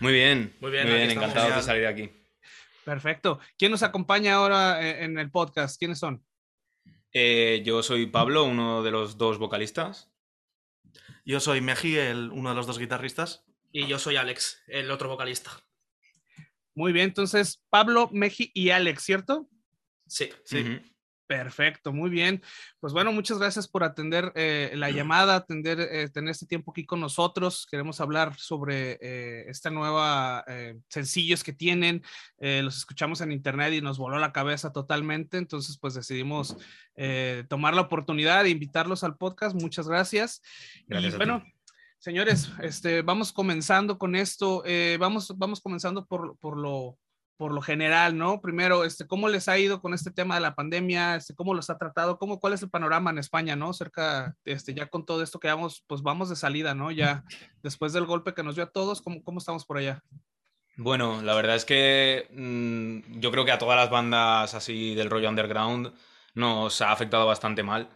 Muy bien, muy bien, encantado de salir aquí. Perfecto. ¿Quién nos acompaña ahora eh, en el podcast? ¿Quiénes son? Eh, yo soy Pablo, uno de los dos vocalistas. Yo soy Meji, uno de los dos guitarristas. Y yo soy Alex, el otro vocalista. Muy bien, entonces Pablo, Meji y Alex, ¿cierto? Sí, sí. Perfecto, muy bien. Pues bueno, muchas gracias por atender eh, la llamada, atender, eh, tener este tiempo aquí con nosotros. Queremos hablar sobre eh, esta nueva sencillos que tienen. los escuchamos en internet y nos voló la cabeza totalmente. Entonces, pues decidimos tomar la oportunidad de invitarlos al podcast. Muchas gracias. gracias y bueno, señores, este, vamos comenzando con esto. vamos, vamos comenzando por, por lo por lo general, ¿no? Primero, este, ¿cómo les ha ido con este tema de la pandemia? Este, ¿Cómo los ha tratado? ¿Cómo, ¿Cuál es el panorama en España, ¿no? Cerca, este, ya con todo esto que vamos, pues vamos de salida, ¿no? Ya después del golpe que nos dio a todos, ¿cómo, cómo estamos por allá? Bueno, la verdad es que mm, yo creo que a todas las bandas así del rollo underground nos ha afectado bastante mal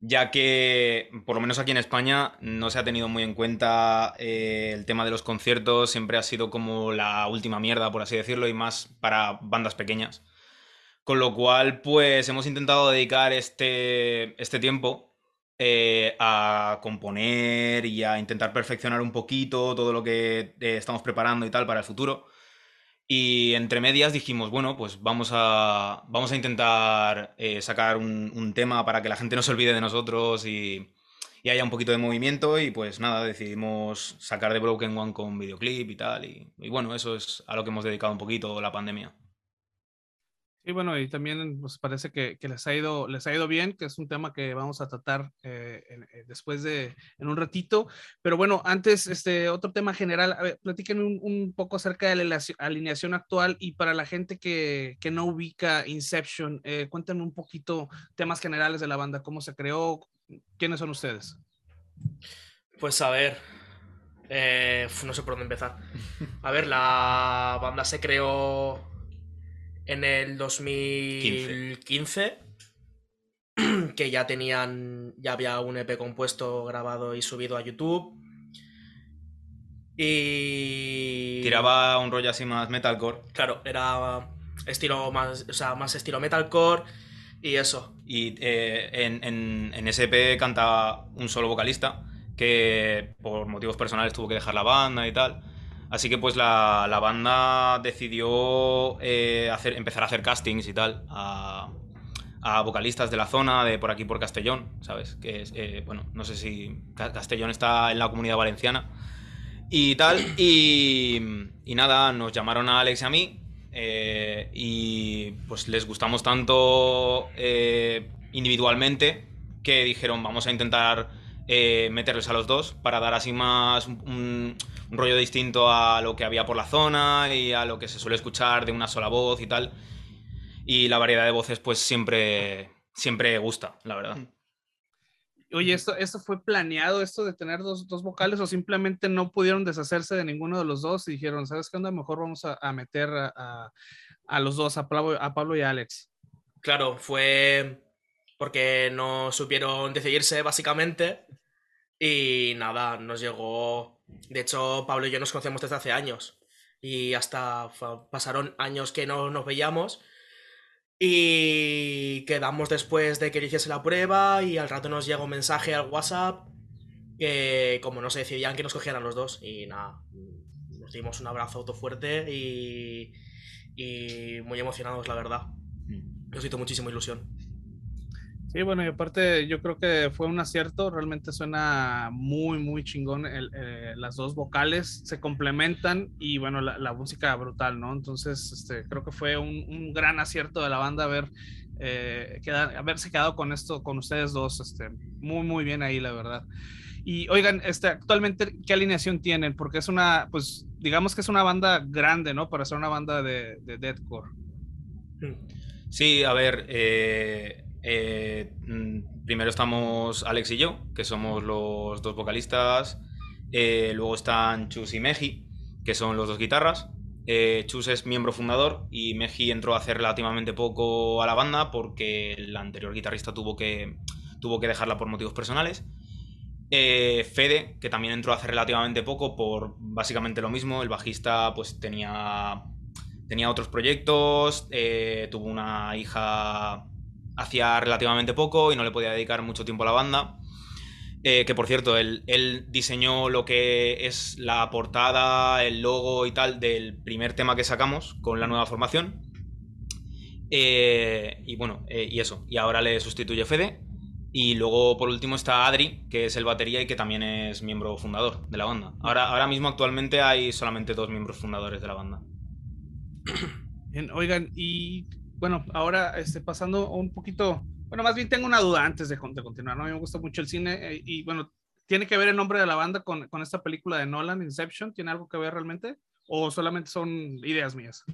ya que, por lo menos aquí en España, no se ha tenido muy en cuenta eh, el tema de los conciertos, siempre ha sido como la última mierda, por así decirlo, y más para bandas pequeñas. Con lo cual, pues hemos intentado dedicar este, este tiempo eh, a componer y a intentar perfeccionar un poquito todo lo que eh, estamos preparando y tal para el futuro. Y entre medias dijimos, bueno, pues vamos a, vamos a intentar eh, sacar un, tema para que la gente no se olvide de nosotros y, y, haya un poquito de movimiento. Y pues nada, decidimos sacar de Broken One con videoclip y tal. Y, y bueno, eso es a lo que hemos dedicado un poquito la pandemia. Y bueno, y también pues parece que, les, ha ido, les ha ido bien, que es un tema que vamos a tratar eh, eh, después de, en un ratito. Pero bueno, antes, este otro tema general, a ver, platiquen un, poco acerca de la alineación actual y para la gente que, no ubica Inception, eh, cuéntenme un poquito temas generales de la banda, cómo se creó, quiénes son ustedes. Pues a ver, no sé por dónde empezar. A ver, la banda se creó en el 2015, que ya tenían, ya había un EP compuesto, grabado y subido a YouTube. Y... Tiraba un rollo así más metalcore. Claro, era estilo más, o sea, más estilo metalcore y eso. Y eh, en, en, en ese EP cantaba un solo vocalista que por motivos personales tuvo que dejar la banda y tal. Así que pues la, banda decidió eh, empezar a hacer castings y tal a, a vocalistas de la zona, de por aquí por Castellón, ¿sabes? Que es, eh, bueno, no sé si Ca- Castellón está en la comunidad valenciana y tal. Y, y nada, nos llamaron a Alex y a mí eh, y pues les gustamos tanto individualmente que dijeron vamos a intentar eh, meterles a los dos para dar así más un, un- un rollo distinto a lo que había por la zona y a lo que se suele escuchar de una sola voz y tal. Y la variedad de voces pues siempre, siempre gusta, la verdad. Oye, ¿esto, ¿esto fue planeado, esto de tener dos, dos vocales, o simplemente no pudieron deshacerse de ninguno de los dos y dijeron, ¿sabes qué onda? Mejor vamos a, a meter a, a- a los dos, a Pablo, a Pablo y a Alex. Claro, fue porque no supieron decidirse básicamente. Y nada, nos llegó... De hecho, Pablo y yo nos conocemos desde hace años. Y hasta pasaron años que no nos veíamos. Y quedamos después de que hiciese la prueba y al rato nos llegó un mensaje al WhatsApp que como no se decidían que nos cogieran los dos. Y nada, nos dimos un abrazo auto fuerte y, y muy emocionados la verdad. Nos hizo muchísima ilusión. Sí, bueno, y aparte yo creo que fue un acierto, realmente suena muy, muy chingón, eh, las dos vocales se complementan y bueno, la, la música brutal, ¿no? Entonces, este, creo que fue un, gran acierto de la banda haber, eh, haberse quedado con esto, con ustedes dos, este, muy, muy bien ahí, la verdad. Y oigan, este, actualmente, ¿qué alineación tienen? Porque es una, pues, digamos que es una banda grande, ¿no? Para ser una banda de, de deathcore. Sí, a ver, eh, eh, mm, primero estamos Alex y yo, que somos los dos vocalistas. Eh, luego están Chus y Meji, que son los dos guitarras. Eh, Chus es miembro fundador y Meji entró hace relativamente poco a la banda porque el anterior guitarrista tuvo que, tuvo que dejarla por motivos personales. Fede, que también entró hace relativamente poco por básicamente lo mismo. El bajista pues tenía, tenía otros proyectos, tuvo una hija hacía relativamente poco y no le podía dedicar mucho tiempo a la banda. Eh, que por cierto, él, diseñó lo que es la portada, el logo y tal del primer tema que sacamos con la nueva formación. Eh, y bueno, eh, y eso. Y ahora le sustituye Fede. Y luego, por último, está Adri, que es el batería y que también es miembro fundador de la banda. Ahora, ahora mismo, actualmente, hay solamente dos miembros fundadores de la banda. Oigan, y bueno, ahora este, pasando un poquito, bueno, más bien tengo una duda antes de, con- de continuar. A mí me gusta mucho el cine eh, y bueno, ¿tiene que ver el nombre de la banda con, con esta película de Nolan, Inception? ¿Tiene algo que ver realmente? ¿O solamente son ideas mías?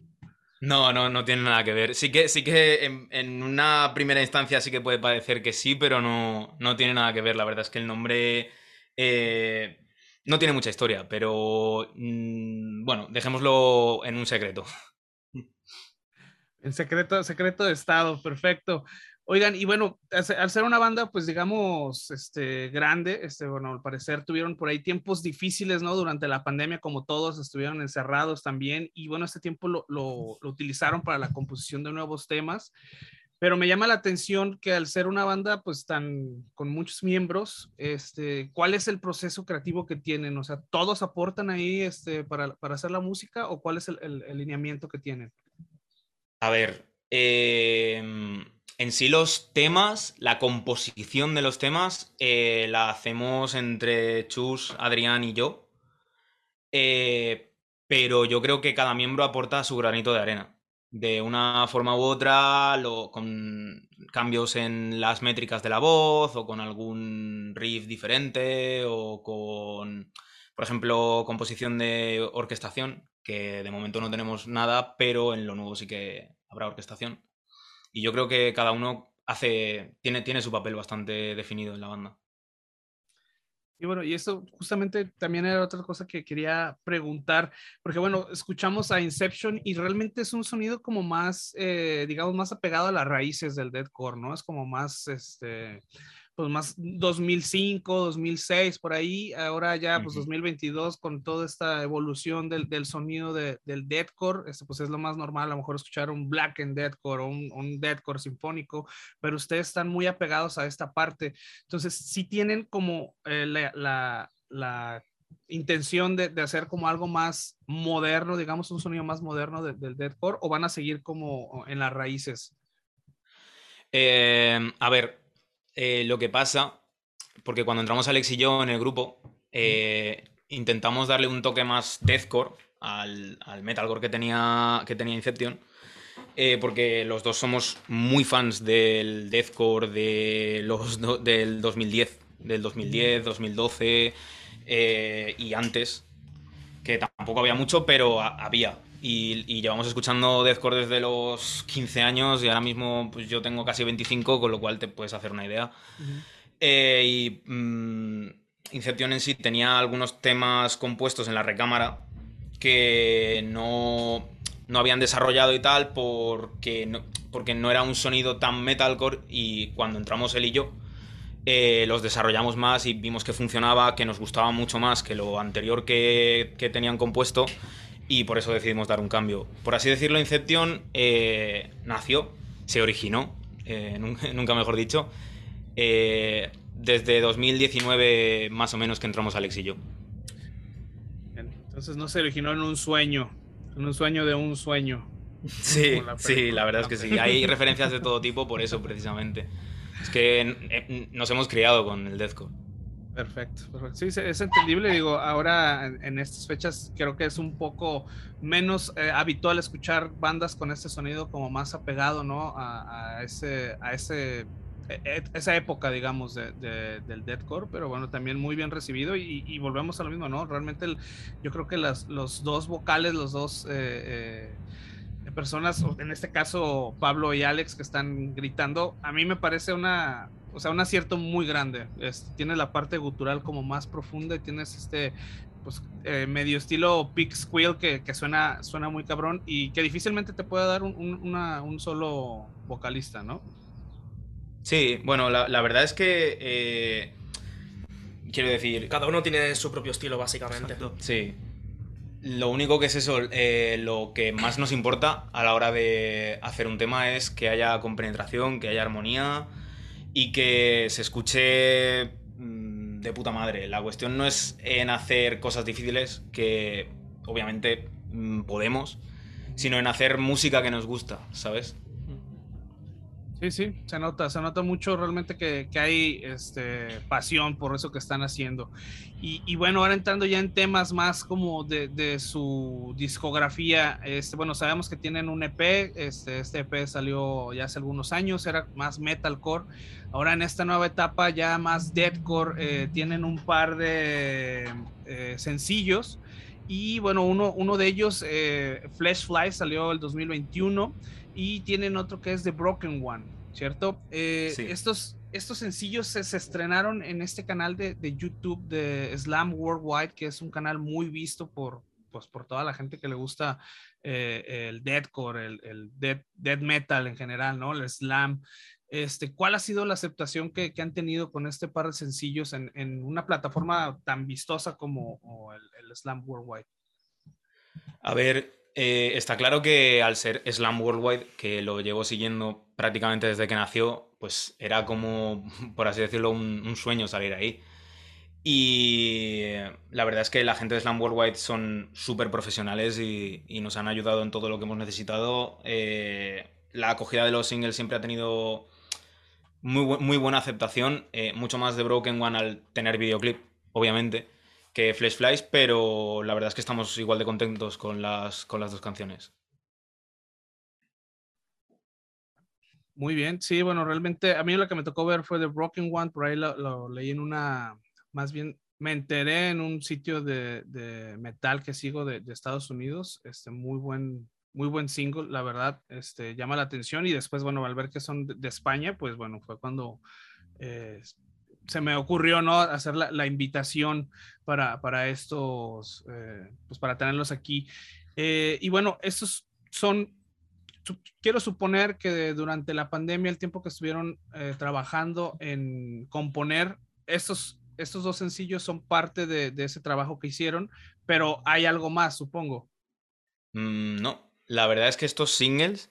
No, no, no tiene nada que ver. Sí que, sí que en, en una primera instancia sí que puede parecer que sí, pero no, no tiene nada que ver. La verdad es que el nombre eh, no tiene mucha historia, pero mm, bueno, dejémoslo en un secreto. En secreto, secreto de estado, perfecto. Oigan, y bueno, al ser- una banda, pues digamos, este, grande, este, bueno, al parecer tuvieron por ahí tiempos difíciles, ¿no? Durante la pandemia, como todos, estuvieron encerrados también, y bueno, este tiempo lo, lo- lo utilizaron para la composición de nuevos temas, pero me llama la atención que al ser una banda, pues tan, con muchos miembros, este, ¿cuál es el proceso creativo que tienen? O sea, ¿todos aportan ahí, este, para, para hacer la música, o cuál es el- el- el lineamiento que tienen? A ver, eh, en sí los temas, la composición de los temas, eh, la hacemos entre Chus, Adrián y yo. Eh, pero yo creo que cada miembro aporta su granito de arena. De una forma u otra, con cambios en las métricas de la voz, o con algún riff diferente, o con, por ejemplo, composición de orquestación, que de momento no tenemos nada, pero en lo nuevo sí que habrá orquestación. Y yo creo que cada uno hace, tiene, tiene su papel bastante definido en la banda. Y bueno, y eso justamente también era otra cosa que quería preguntar, porque bueno, escuchamos a Inception y realmente es un sonido como más, eh, digamos, más apegado a las raíces del deathcore, ¿no? Es como más, este, pues más 2005, 2006, por ahí, ahora ya pues Ujú. 2022 con toda esta evolución del, del sonido de- del deathcore, este, pues es lo más normal, a lo mejor escuchar un black and deathcore o un, un deathcore sinfónico, pero ustedes están muy apegados a esta parte. Entonces, sí tienen como eh, la, la- la intención de, de, hacer como algo más moderno, digamos, un sonido más moderno de, del deathcore, o van a seguir como en las raíces? Eh, a ver, eh, lo que pasa, porque cuando entramos Alex y yo en el grupo, eh, intentamos darle un toque más deathcore al, al metalcore que tenía, que tenía Inception. Eh, porque los dos somos muy fans del deathcore de los do, del 2010, del 2010, 2012 eh, y antes, que tampoco había mucho, pero había. Y, y, llevamos escuchando deathcore desde los 15 años y ahora mismo pues, yo tengo casi 25, con lo cual te puedes hacer una idea. Uh -huh. eh, y mmm, Inception en sí tenía algunos temas compuestos en la recámara que no, no habían desarrollado y tal porque no, porque no era un sonido tan metalcore y cuando entramos él y yo eh, los desarrollamos más y vimos que funcionaba, que nos gustaba mucho más que lo anterior que, que tenían compuesto y por eso decidimos dar un cambio. Por así decirlo, Inception eh, nació, se originó, eh, nunca mejor dicho, eh, desde 2019 más o menos que entramos Alex y yo. Entonces no se originó en un sueño, en un sueño de un sueño. Sí, la sí, la verdad es que sí. Hay referencias de todo tipo por eso precisamente. Es que nos hemos criado con el deathcore. Perfecto, perfecto. Sí, es entendible. Digo, ahora en, estas fechas creo que es un poco menos eh, habitual escuchar bandas con este sonido como más apegado, ¿no? A, ese, a ese, e, esa época, digamos, de, del deathcore, pero bueno, también muy bien recibido y, y volvemos a lo mismo, ¿no? Realmente el, yo creo que las, los dos vocales, los dos eh, eh, personas, en este caso Pablo y Alex, que están gritando, a mí me parece una o sea, un acierto muy grande. Es, tiene la parte gutural como más profunda y tienes este pues, eh, medio estilo Pig Squeal que, que, suena, suena muy cabrón y que difícilmente te puede dar un, un, una, un solo vocalista, ¿no? Sí, bueno, la, la verdad es que eh, quiero decir... Cada uno tiene su propio estilo, básicamente. Exacto. Sí. Lo único que es eso, eh, lo que más nos importa a la hora de hacer un tema es que haya compenetración, que haya armonía, y que se escuche mm, de puta madre. La cuestión no es en hacer cosas difíciles, que obviamente mm, podemos, sino en hacer música que nos gusta, ¿sabes? Sí, sí, se nota, se nota mucho realmente que, que hay este, pasión por eso que están haciendo. Y, y, bueno, ahora entrando ya en temas más como de, de su discografía, este, bueno, sabemos que tienen un EP, este, este EP salió ya hace algunos años, era más metalcore. Ahora en esta nueva etapa ya más deathcore, eh, tienen un par de eh, sencillos. Y bueno, uno, uno de ellos, eh, Flesh Fly, salió el 2021 y tienen otro que es The Broken One, ¿cierto? Eh, sí. estos, estos sencillos se, se, estrenaron en este canal de, de, YouTube de Slam Worldwide, que es un canal muy visto por, pues, por toda la gente que le gusta eh, el deathcore, el, el death, death, metal en general, ¿no? El slam. Este, ¿Cuál ha sido la aceptación que, que han tenido con este par de sencillos en, en una plataforma tan vistosa como el, el Slam Worldwide? A ver, eh, está claro que al ser Slam Worldwide, que lo llevo siguiendo prácticamente desde que nació, pues era como, por así decirlo, un, sueño salir ahí. Y la verdad es que la gente de Slam Worldwide son súper profesionales y, nos han ayudado en todo lo que hemos necesitado. Eh, la acogida de los singles siempre ha tenido muy, muy buena aceptación, eh, mucho más de Broken One al tener videoclip, obviamente que Flash Flies, pero la verdad es que estamos igual de contentos con las, con las dos canciones. Muy bien, sí, bueno, realmente a mí lo que me tocó ver fue The Broken One, por ahí lo, leí en una, más bien me enteré en un sitio de, metal que sigo de, Estados Unidos, este, muy buen, muy buen single, la verdad, este, llama la atención y después, bueno, al ver que son de, de España, pues bueno, fue cuando eh, se me ocurrió no hacer la, la invitación para, para estos, eh, pues para tenerlos aquí. Eh, y bueno, estos son, quiero suponer que durante la pandemia, el tiempo que estuvieron eh, trabajando en componer estos, estos dos sencillos son parte de, de, ese trabajo que hicieron, pero hay algo más, supongo. Mm, no, la verdad es que estos singles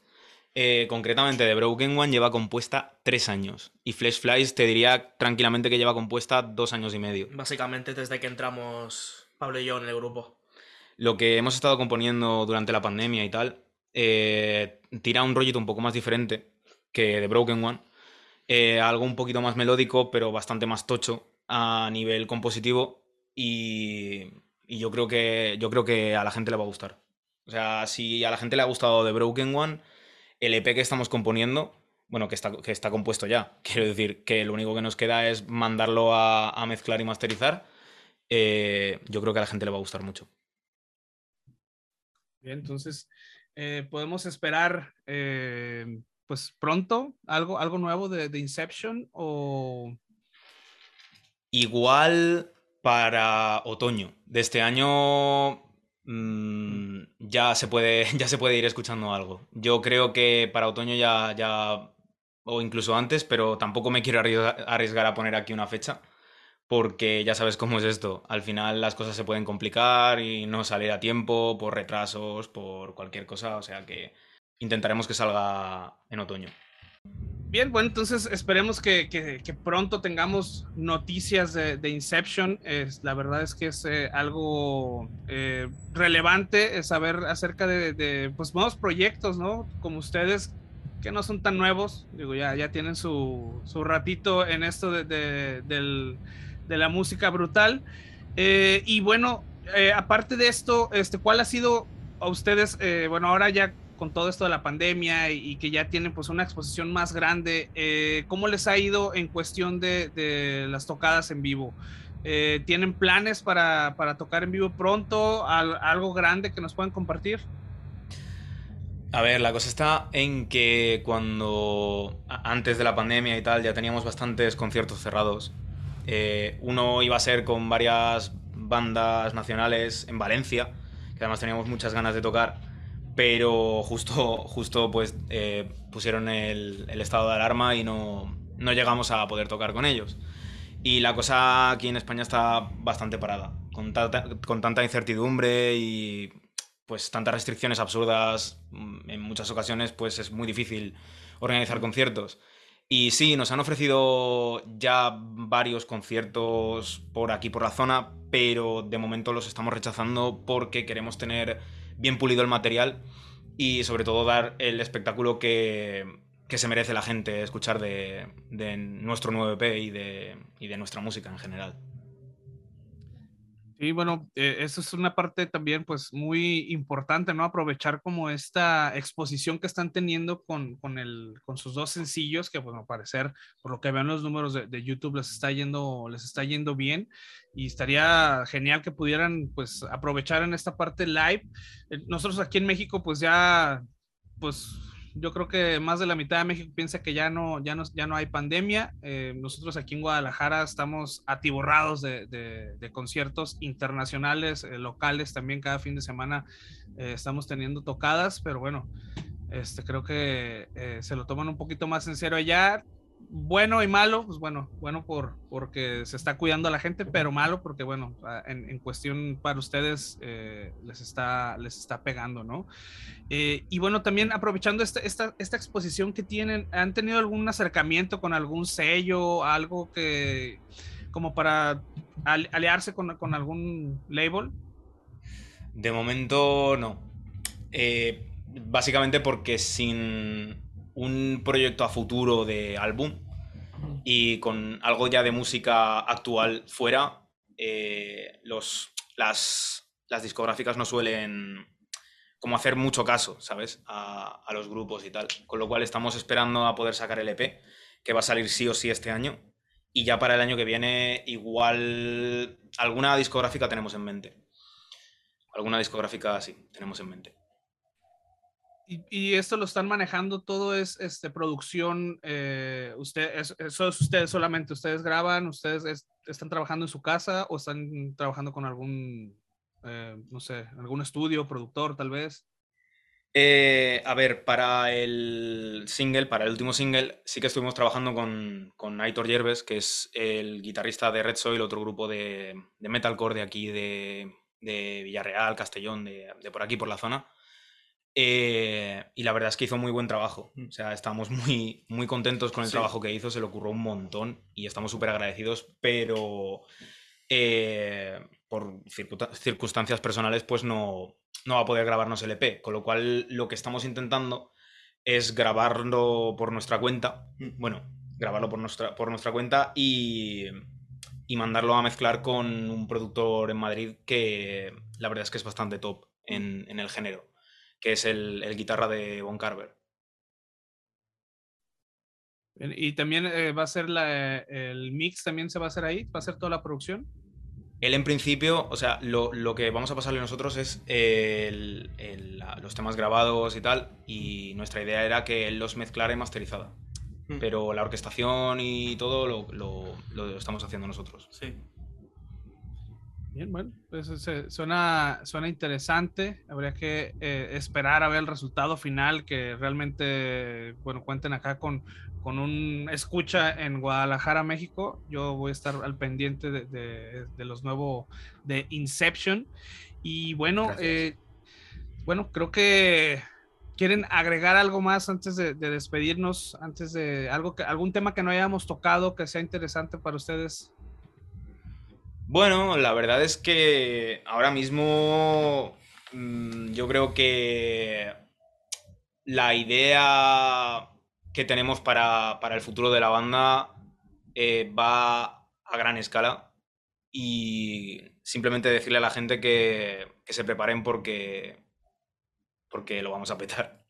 eh, concretamente de Broken One lleva compuesta tres años. Y Flash Flies te diría tranquilamente que lleva compuesta dos años y medio. Básicamente desde que entramos Pablo y yo en el grupo. Lo que hemos estado componiendo durante la pandemia y tal, eh, tira un rollito un poco más diferente que The Broken One. Eh, algo un poquito más melódico, pero bastante más tocho a nivel compositivo. Y, y yo, creo que, yo creo que a la gente le va a gustar. O sea, si a la gente le ha gustado The Broken One, el EP que estamos componiendo, bueno, que está, que está compuesto ya, quiero decir que lo único que nos queda es mandarlo a, a mezclar y masterizar. eh, yo creo que a la gente le va a gustar mucho. Bien, entonces eh, podemos esperar eh, pues pronto algo, algo nuevo de, de Inception o Igual para otoño de este año mm, ya, se puede, ya se puede ir escuchando algo. Yo creo que para otoño ya, ya, o incluso antes, pero tampoco me quiero arriesgar, arriesgar a poner aquí una fecha, porque ya sabes cómo es esto. Al final las cosas se pueden complicar y no salir a tiempo por retrasos, por cualquier cosa, o sea que intentaremos que salga en otoño. Bien, bueno, entonces esperemos que, que- pronto tengamos noticias de, Inception. Es, la verdad es que es eh, algo eh, relevante eh, saber acerca de, pues, nuevos proyectos, ¿no? Como ustedes, que no son tan nuevos, digo, ya, ya tienen su, su ratito en esto de, de- la música brutal. Y bueno, aparte de esto, este, ¿cuál ha sido a ustedes, eh, bueno, ahora ya con todo esto de la pandemia y, y que ya tienen pues una exposición más grande, eh, ¿cómo les ha ido en cuestión de, de las tocadas en vivo? Eh, ¿Tienen planes para, para tocar en vivo pronto? Al- ¿Algo grande que nos puedan compartir? A ver, la cosa está en que cuando antes de la pandemia y tal ya teníamos bastantes conciertos cerrados. Eh, uno iba a ser con varias bandas nacionales en Valencia, que además teníamos muchas ganas de tocar, pero justo, justo pues eh, pusieron el, estado de alarma y no, no llegamos a poder tocar con ellos. Y la cosa aquí en España está bastante parada, con con tanta incertidumbre y pues tantas restricciones absurdas, mm, en muchas ocasiones pues es muy difícil organizar conciertos. Y sí, nos han ofrecido ya varios conciertos por aquí, por la zona, pero de momento los estamos rechazando porque queremos tener bien pulido el material y sobre todo dar el espectáculo que, que se merece la gente escuchar de, de nuestro nuevo EP y de, y de nuestra música en general. Sí, bueno, eh, eso es una parte también pues muy importante, ¿no? Aprovechar como esta exposición que están teniendo con, con, el, con sus dos sencillos, que bueno, al parecer, por lo que vean los números de, de, YouTube, les está, yendo, les está yendo bien y estaría genial que pudieran pues aprovechar en esta parte live. Eh, nosotros aquí en México pues ya, pues yo creo que más de la mitad de México piensa que ya no, ya no, ya no hay pandemia. Eh, nosotros aquí en Guadalajara estamos atiborrados de, conciertos internacionales, eh, locales también cada fin de semana eh, estamos teniendo tocadas, pero bueno, este, creo que se lo toman un poquito más en serio allá. Bueno y malo, pues bueno, bueno por, porque se está cuidando a la gente, pero malo porque bueno, en, en cuestión para ustedes eh, les, está, les está pegando, ¿no? Eh, y bueno, también aprovechando esta, esta, esta, exposición que tienen, ¿han tenido algún acercamiento con algún sello, algo que como para aliarse con, con algún label? De momento no. Eh, básicamente porque sin un proyecto a futuro de álbum y con algo ya de música actual fuera, eh, los, las, las discográficas no suelen como hacer mucho caso, ¿sabes? A, a, los grupos y tal. Con lo cual estamos esperando a poder sacar el EP, que va a salir sí o sí este año. Y ya para el año que viene, igual alguna discográfica tenemos en mente. Alguna discográfica sí, tenemos en mente. Y, esto lo están manejando todo es este producción eh, usted es, eso es ustedes solamente ustedes graban ustedes es, están trabajando en su casa o están trabajando con algún eh, no sé, algún estudio, productor tal vez? Eh, a ver, para el single, para el último single, sí que estuvimos trabajando con, con Aitor Yerbes, que es el guitarrista de Red Soil, otro grupo de, de metalcore de aquí, de, de Villarreal, Castellón, de, de, por aquí, por la zona. Eh, y la verdad es que hizo muy buen trabajo. O sea, estamos muy, muy contentos con el sí. trabajo que hizo, se le ocurrió un montón y estamos súper agradecidos, pero... Eh, por circunstancias personales, pues no, no va a poder grabarnos el EP. Con lo cual, lo que estamos intentando es grabarlo por nuestra cuenta. Mm. Bueno, grabarlo por nuestra, por nuestra cuenta y, y mandarlo a mezclar con un productor en Madrid que la verdad es que es bastante top en, en el género, que es el, el guitarra de Von Carver. Y también eh, va a ser la, el mix, también se va a hacer ahí, va a ser toda la producción. Él en principio, o sea, lo, lo que vamos a pasarle nosotros es el- el- la- los temas grabados y tal, y nuestra idea era que él los mezclara y masterizada. Mm. Pero la orquestación y todo lo, lo- lo estamos haciendo nosotros. Sí. Bien, bueno, pues se- suena, suena interesante. Habría que eh, esperar a ver el resultado final, que realmente, bueno, cuenten acá con, con un escucha en Guadalajara, México. Yo voy a estar al pendiente de, de- de los nuevos de Inception. Y bueno, eh, bueno, creo que quieren agregar algo más antes de, de despedirnos, antes de algo que, algún tema que no hayamos tocado que sea interesante para ustedes. Bueno, la verdad es que ahora mismo mm, yo creo que la idea que tenemos para, para el futuro de la banda eh, va a gran escala y simplemente decirle a la gente que, que se preparen porque, porque lo vamos a petar.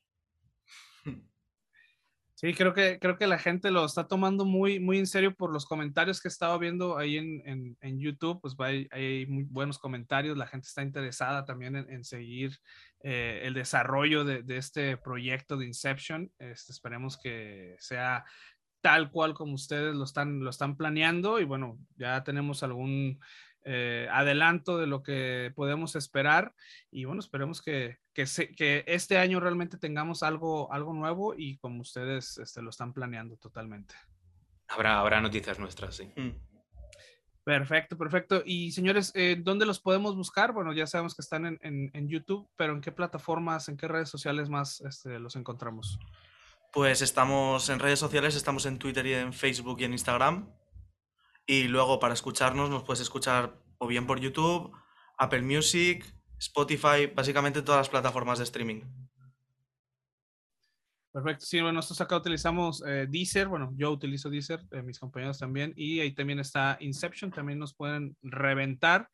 Sí, creo que, creo que la gente lo está tomando muy, muy en serio por los comentarios que he estado viendo ahí en, en- YouTube. Pues hay, hay muy buenos comentarios. La gente está interesada también en, en seguir eh, el desarrollo de, de este proyecto de Inception. Este, esperemos que sea tal cual como ustedes lo están, lo están planeando. Y bueno, ya tenemos algún eh, adelanto de lo que podemos esperar. Y bueno, esperemos que, que, se- que este año realmente tengamos algo, algo nuevo y como ustedes este, lo están planeando totalmente. Habrá, habrá noticias nuestras, sí. Mm. Perfecto, perfecto. Y señores, eh, ¿dónde los podemos buscar? Bueno, ya sabemos que están en, en- en YouTube, pero ¿en qué plataformas, en qué redes sociales más este, los encontramos? Pues estamos en redes sociales, estamos en Twitter y en Facebook y en Instagram. Y luego para escucharnos nos puedes escuchar o bien por YouTube, Apple Music, Spotify, básicamente todas las plataformas de streaming. Perfecto. Sí, bueno, nosotros acá utilizamos eh, Deezer, bueno, yo utilizo Deezer, eh, mis compañeros también, y ahí también está Inception, también nos pueden reventar,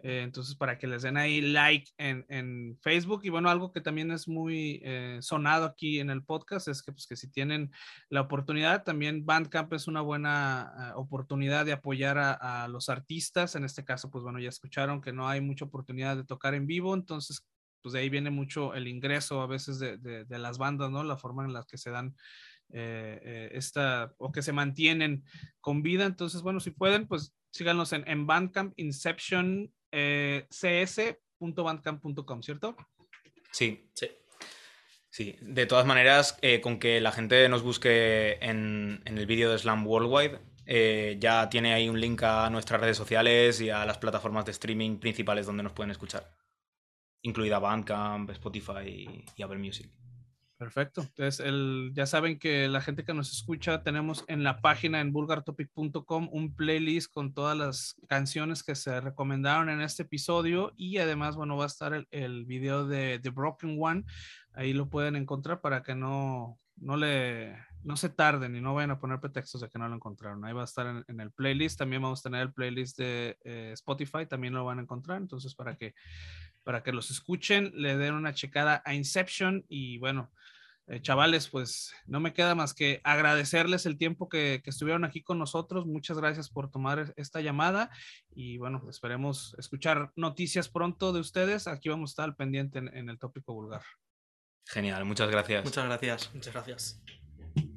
eh, entonces para que les den ahí like en, en Facebook, y bueno, algo que también es muy eh, sonado aquí en el podcast es que, pues, que si tienen la oportunidad, también Bandcamp es una buena oportunidad de apoyar a, a los artistas, en este caso, pues bueno, ya escucharon que no hay mucha oportunidad de tocar en vivo, entonces pues de ahí viene mucho el ingreso a veces de, de- las bandas, ¿no? La forma en la que se dan eh, eh, esta o que se mantienen con vida. Entonces, bueno, si pueden, pues síganos en, en Bandcamp, eh, ¿cierto? Sí, Sí. Sí, de todas maneras, con que la gente nos busque en, en el vídeo de Slam Worldwide, ya tiene ahí un link a nuestras redes sociales y a las plataformas de streaming principales donde nos pueden escuchar, incluida Bandcamp, Spotify y, Apple Music. Perfecto. Entonces, el, ya saben que la gente que nos escucha, tenemos en la página en vulgartopic.com un playlist con todas las canciones que se recomendaron en este episodio y además, bueno, va a estar el, el video de The Broken One. Ahí lo pueden encontrar para que no, no, le, no se tarden y no vayan a poner pretextos de que no lo encontraron. Ahí va a estar en, en el playlist. También vamos a tener el playlist de eh, Spotify, también lo van a encontrar. Entonces, para que, para que los escuchen, le den una checada a Inception y bueno. Eh, chavales, pues no me queda más que agradecerles el tiempo que, que, estuvieron aquí con nosotros. Muchas gracias por tomar esta llamada y bueno, esperemos escuchar noticias pronto de ustedes. Aquí vamos a estar al pendiente en, en el tópico vulgar. Genial, muchas gracias. Muchas gracias. Muchas gracias.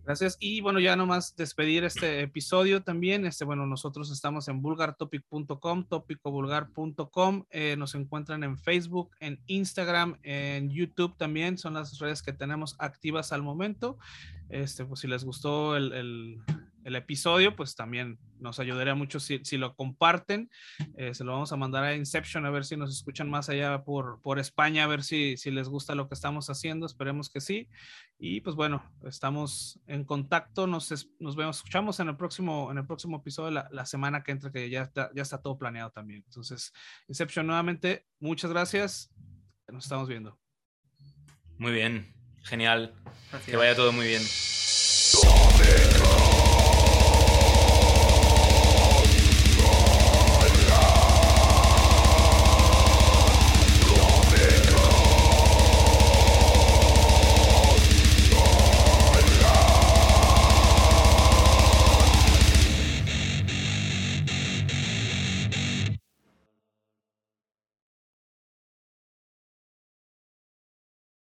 Gracias. Y bueno, ya nomás despedir este episodio también. Este, bueno, nosotros estamos en vulgartopic.com, topicovulgar.com. Eh, nos encuentran en Facebook, en Instagram, en YouTube también. Son las redes que tenemos activas al momento. Este, pues si les gustó el, el, el episodio, pues también nos ayudaría mucho si, si lo comparten. Eh, se lo vamos a mandar a Inception a ver si nos escuchan más allá por, por España, a ver si, si les gusta lo que estamos haciendo. Esperemos que sí. Y pues bueno, estamos en contacto. Nos, nos vemos, escuchamos en el próximo, en el próximo episodio la, la semana que entra, que ya está, ya está todo planeado también. Entonces, Inception nuevamente, muchas gracias. Nos estamos viendo. Muy bien, genial. Que vaya todo muy bien.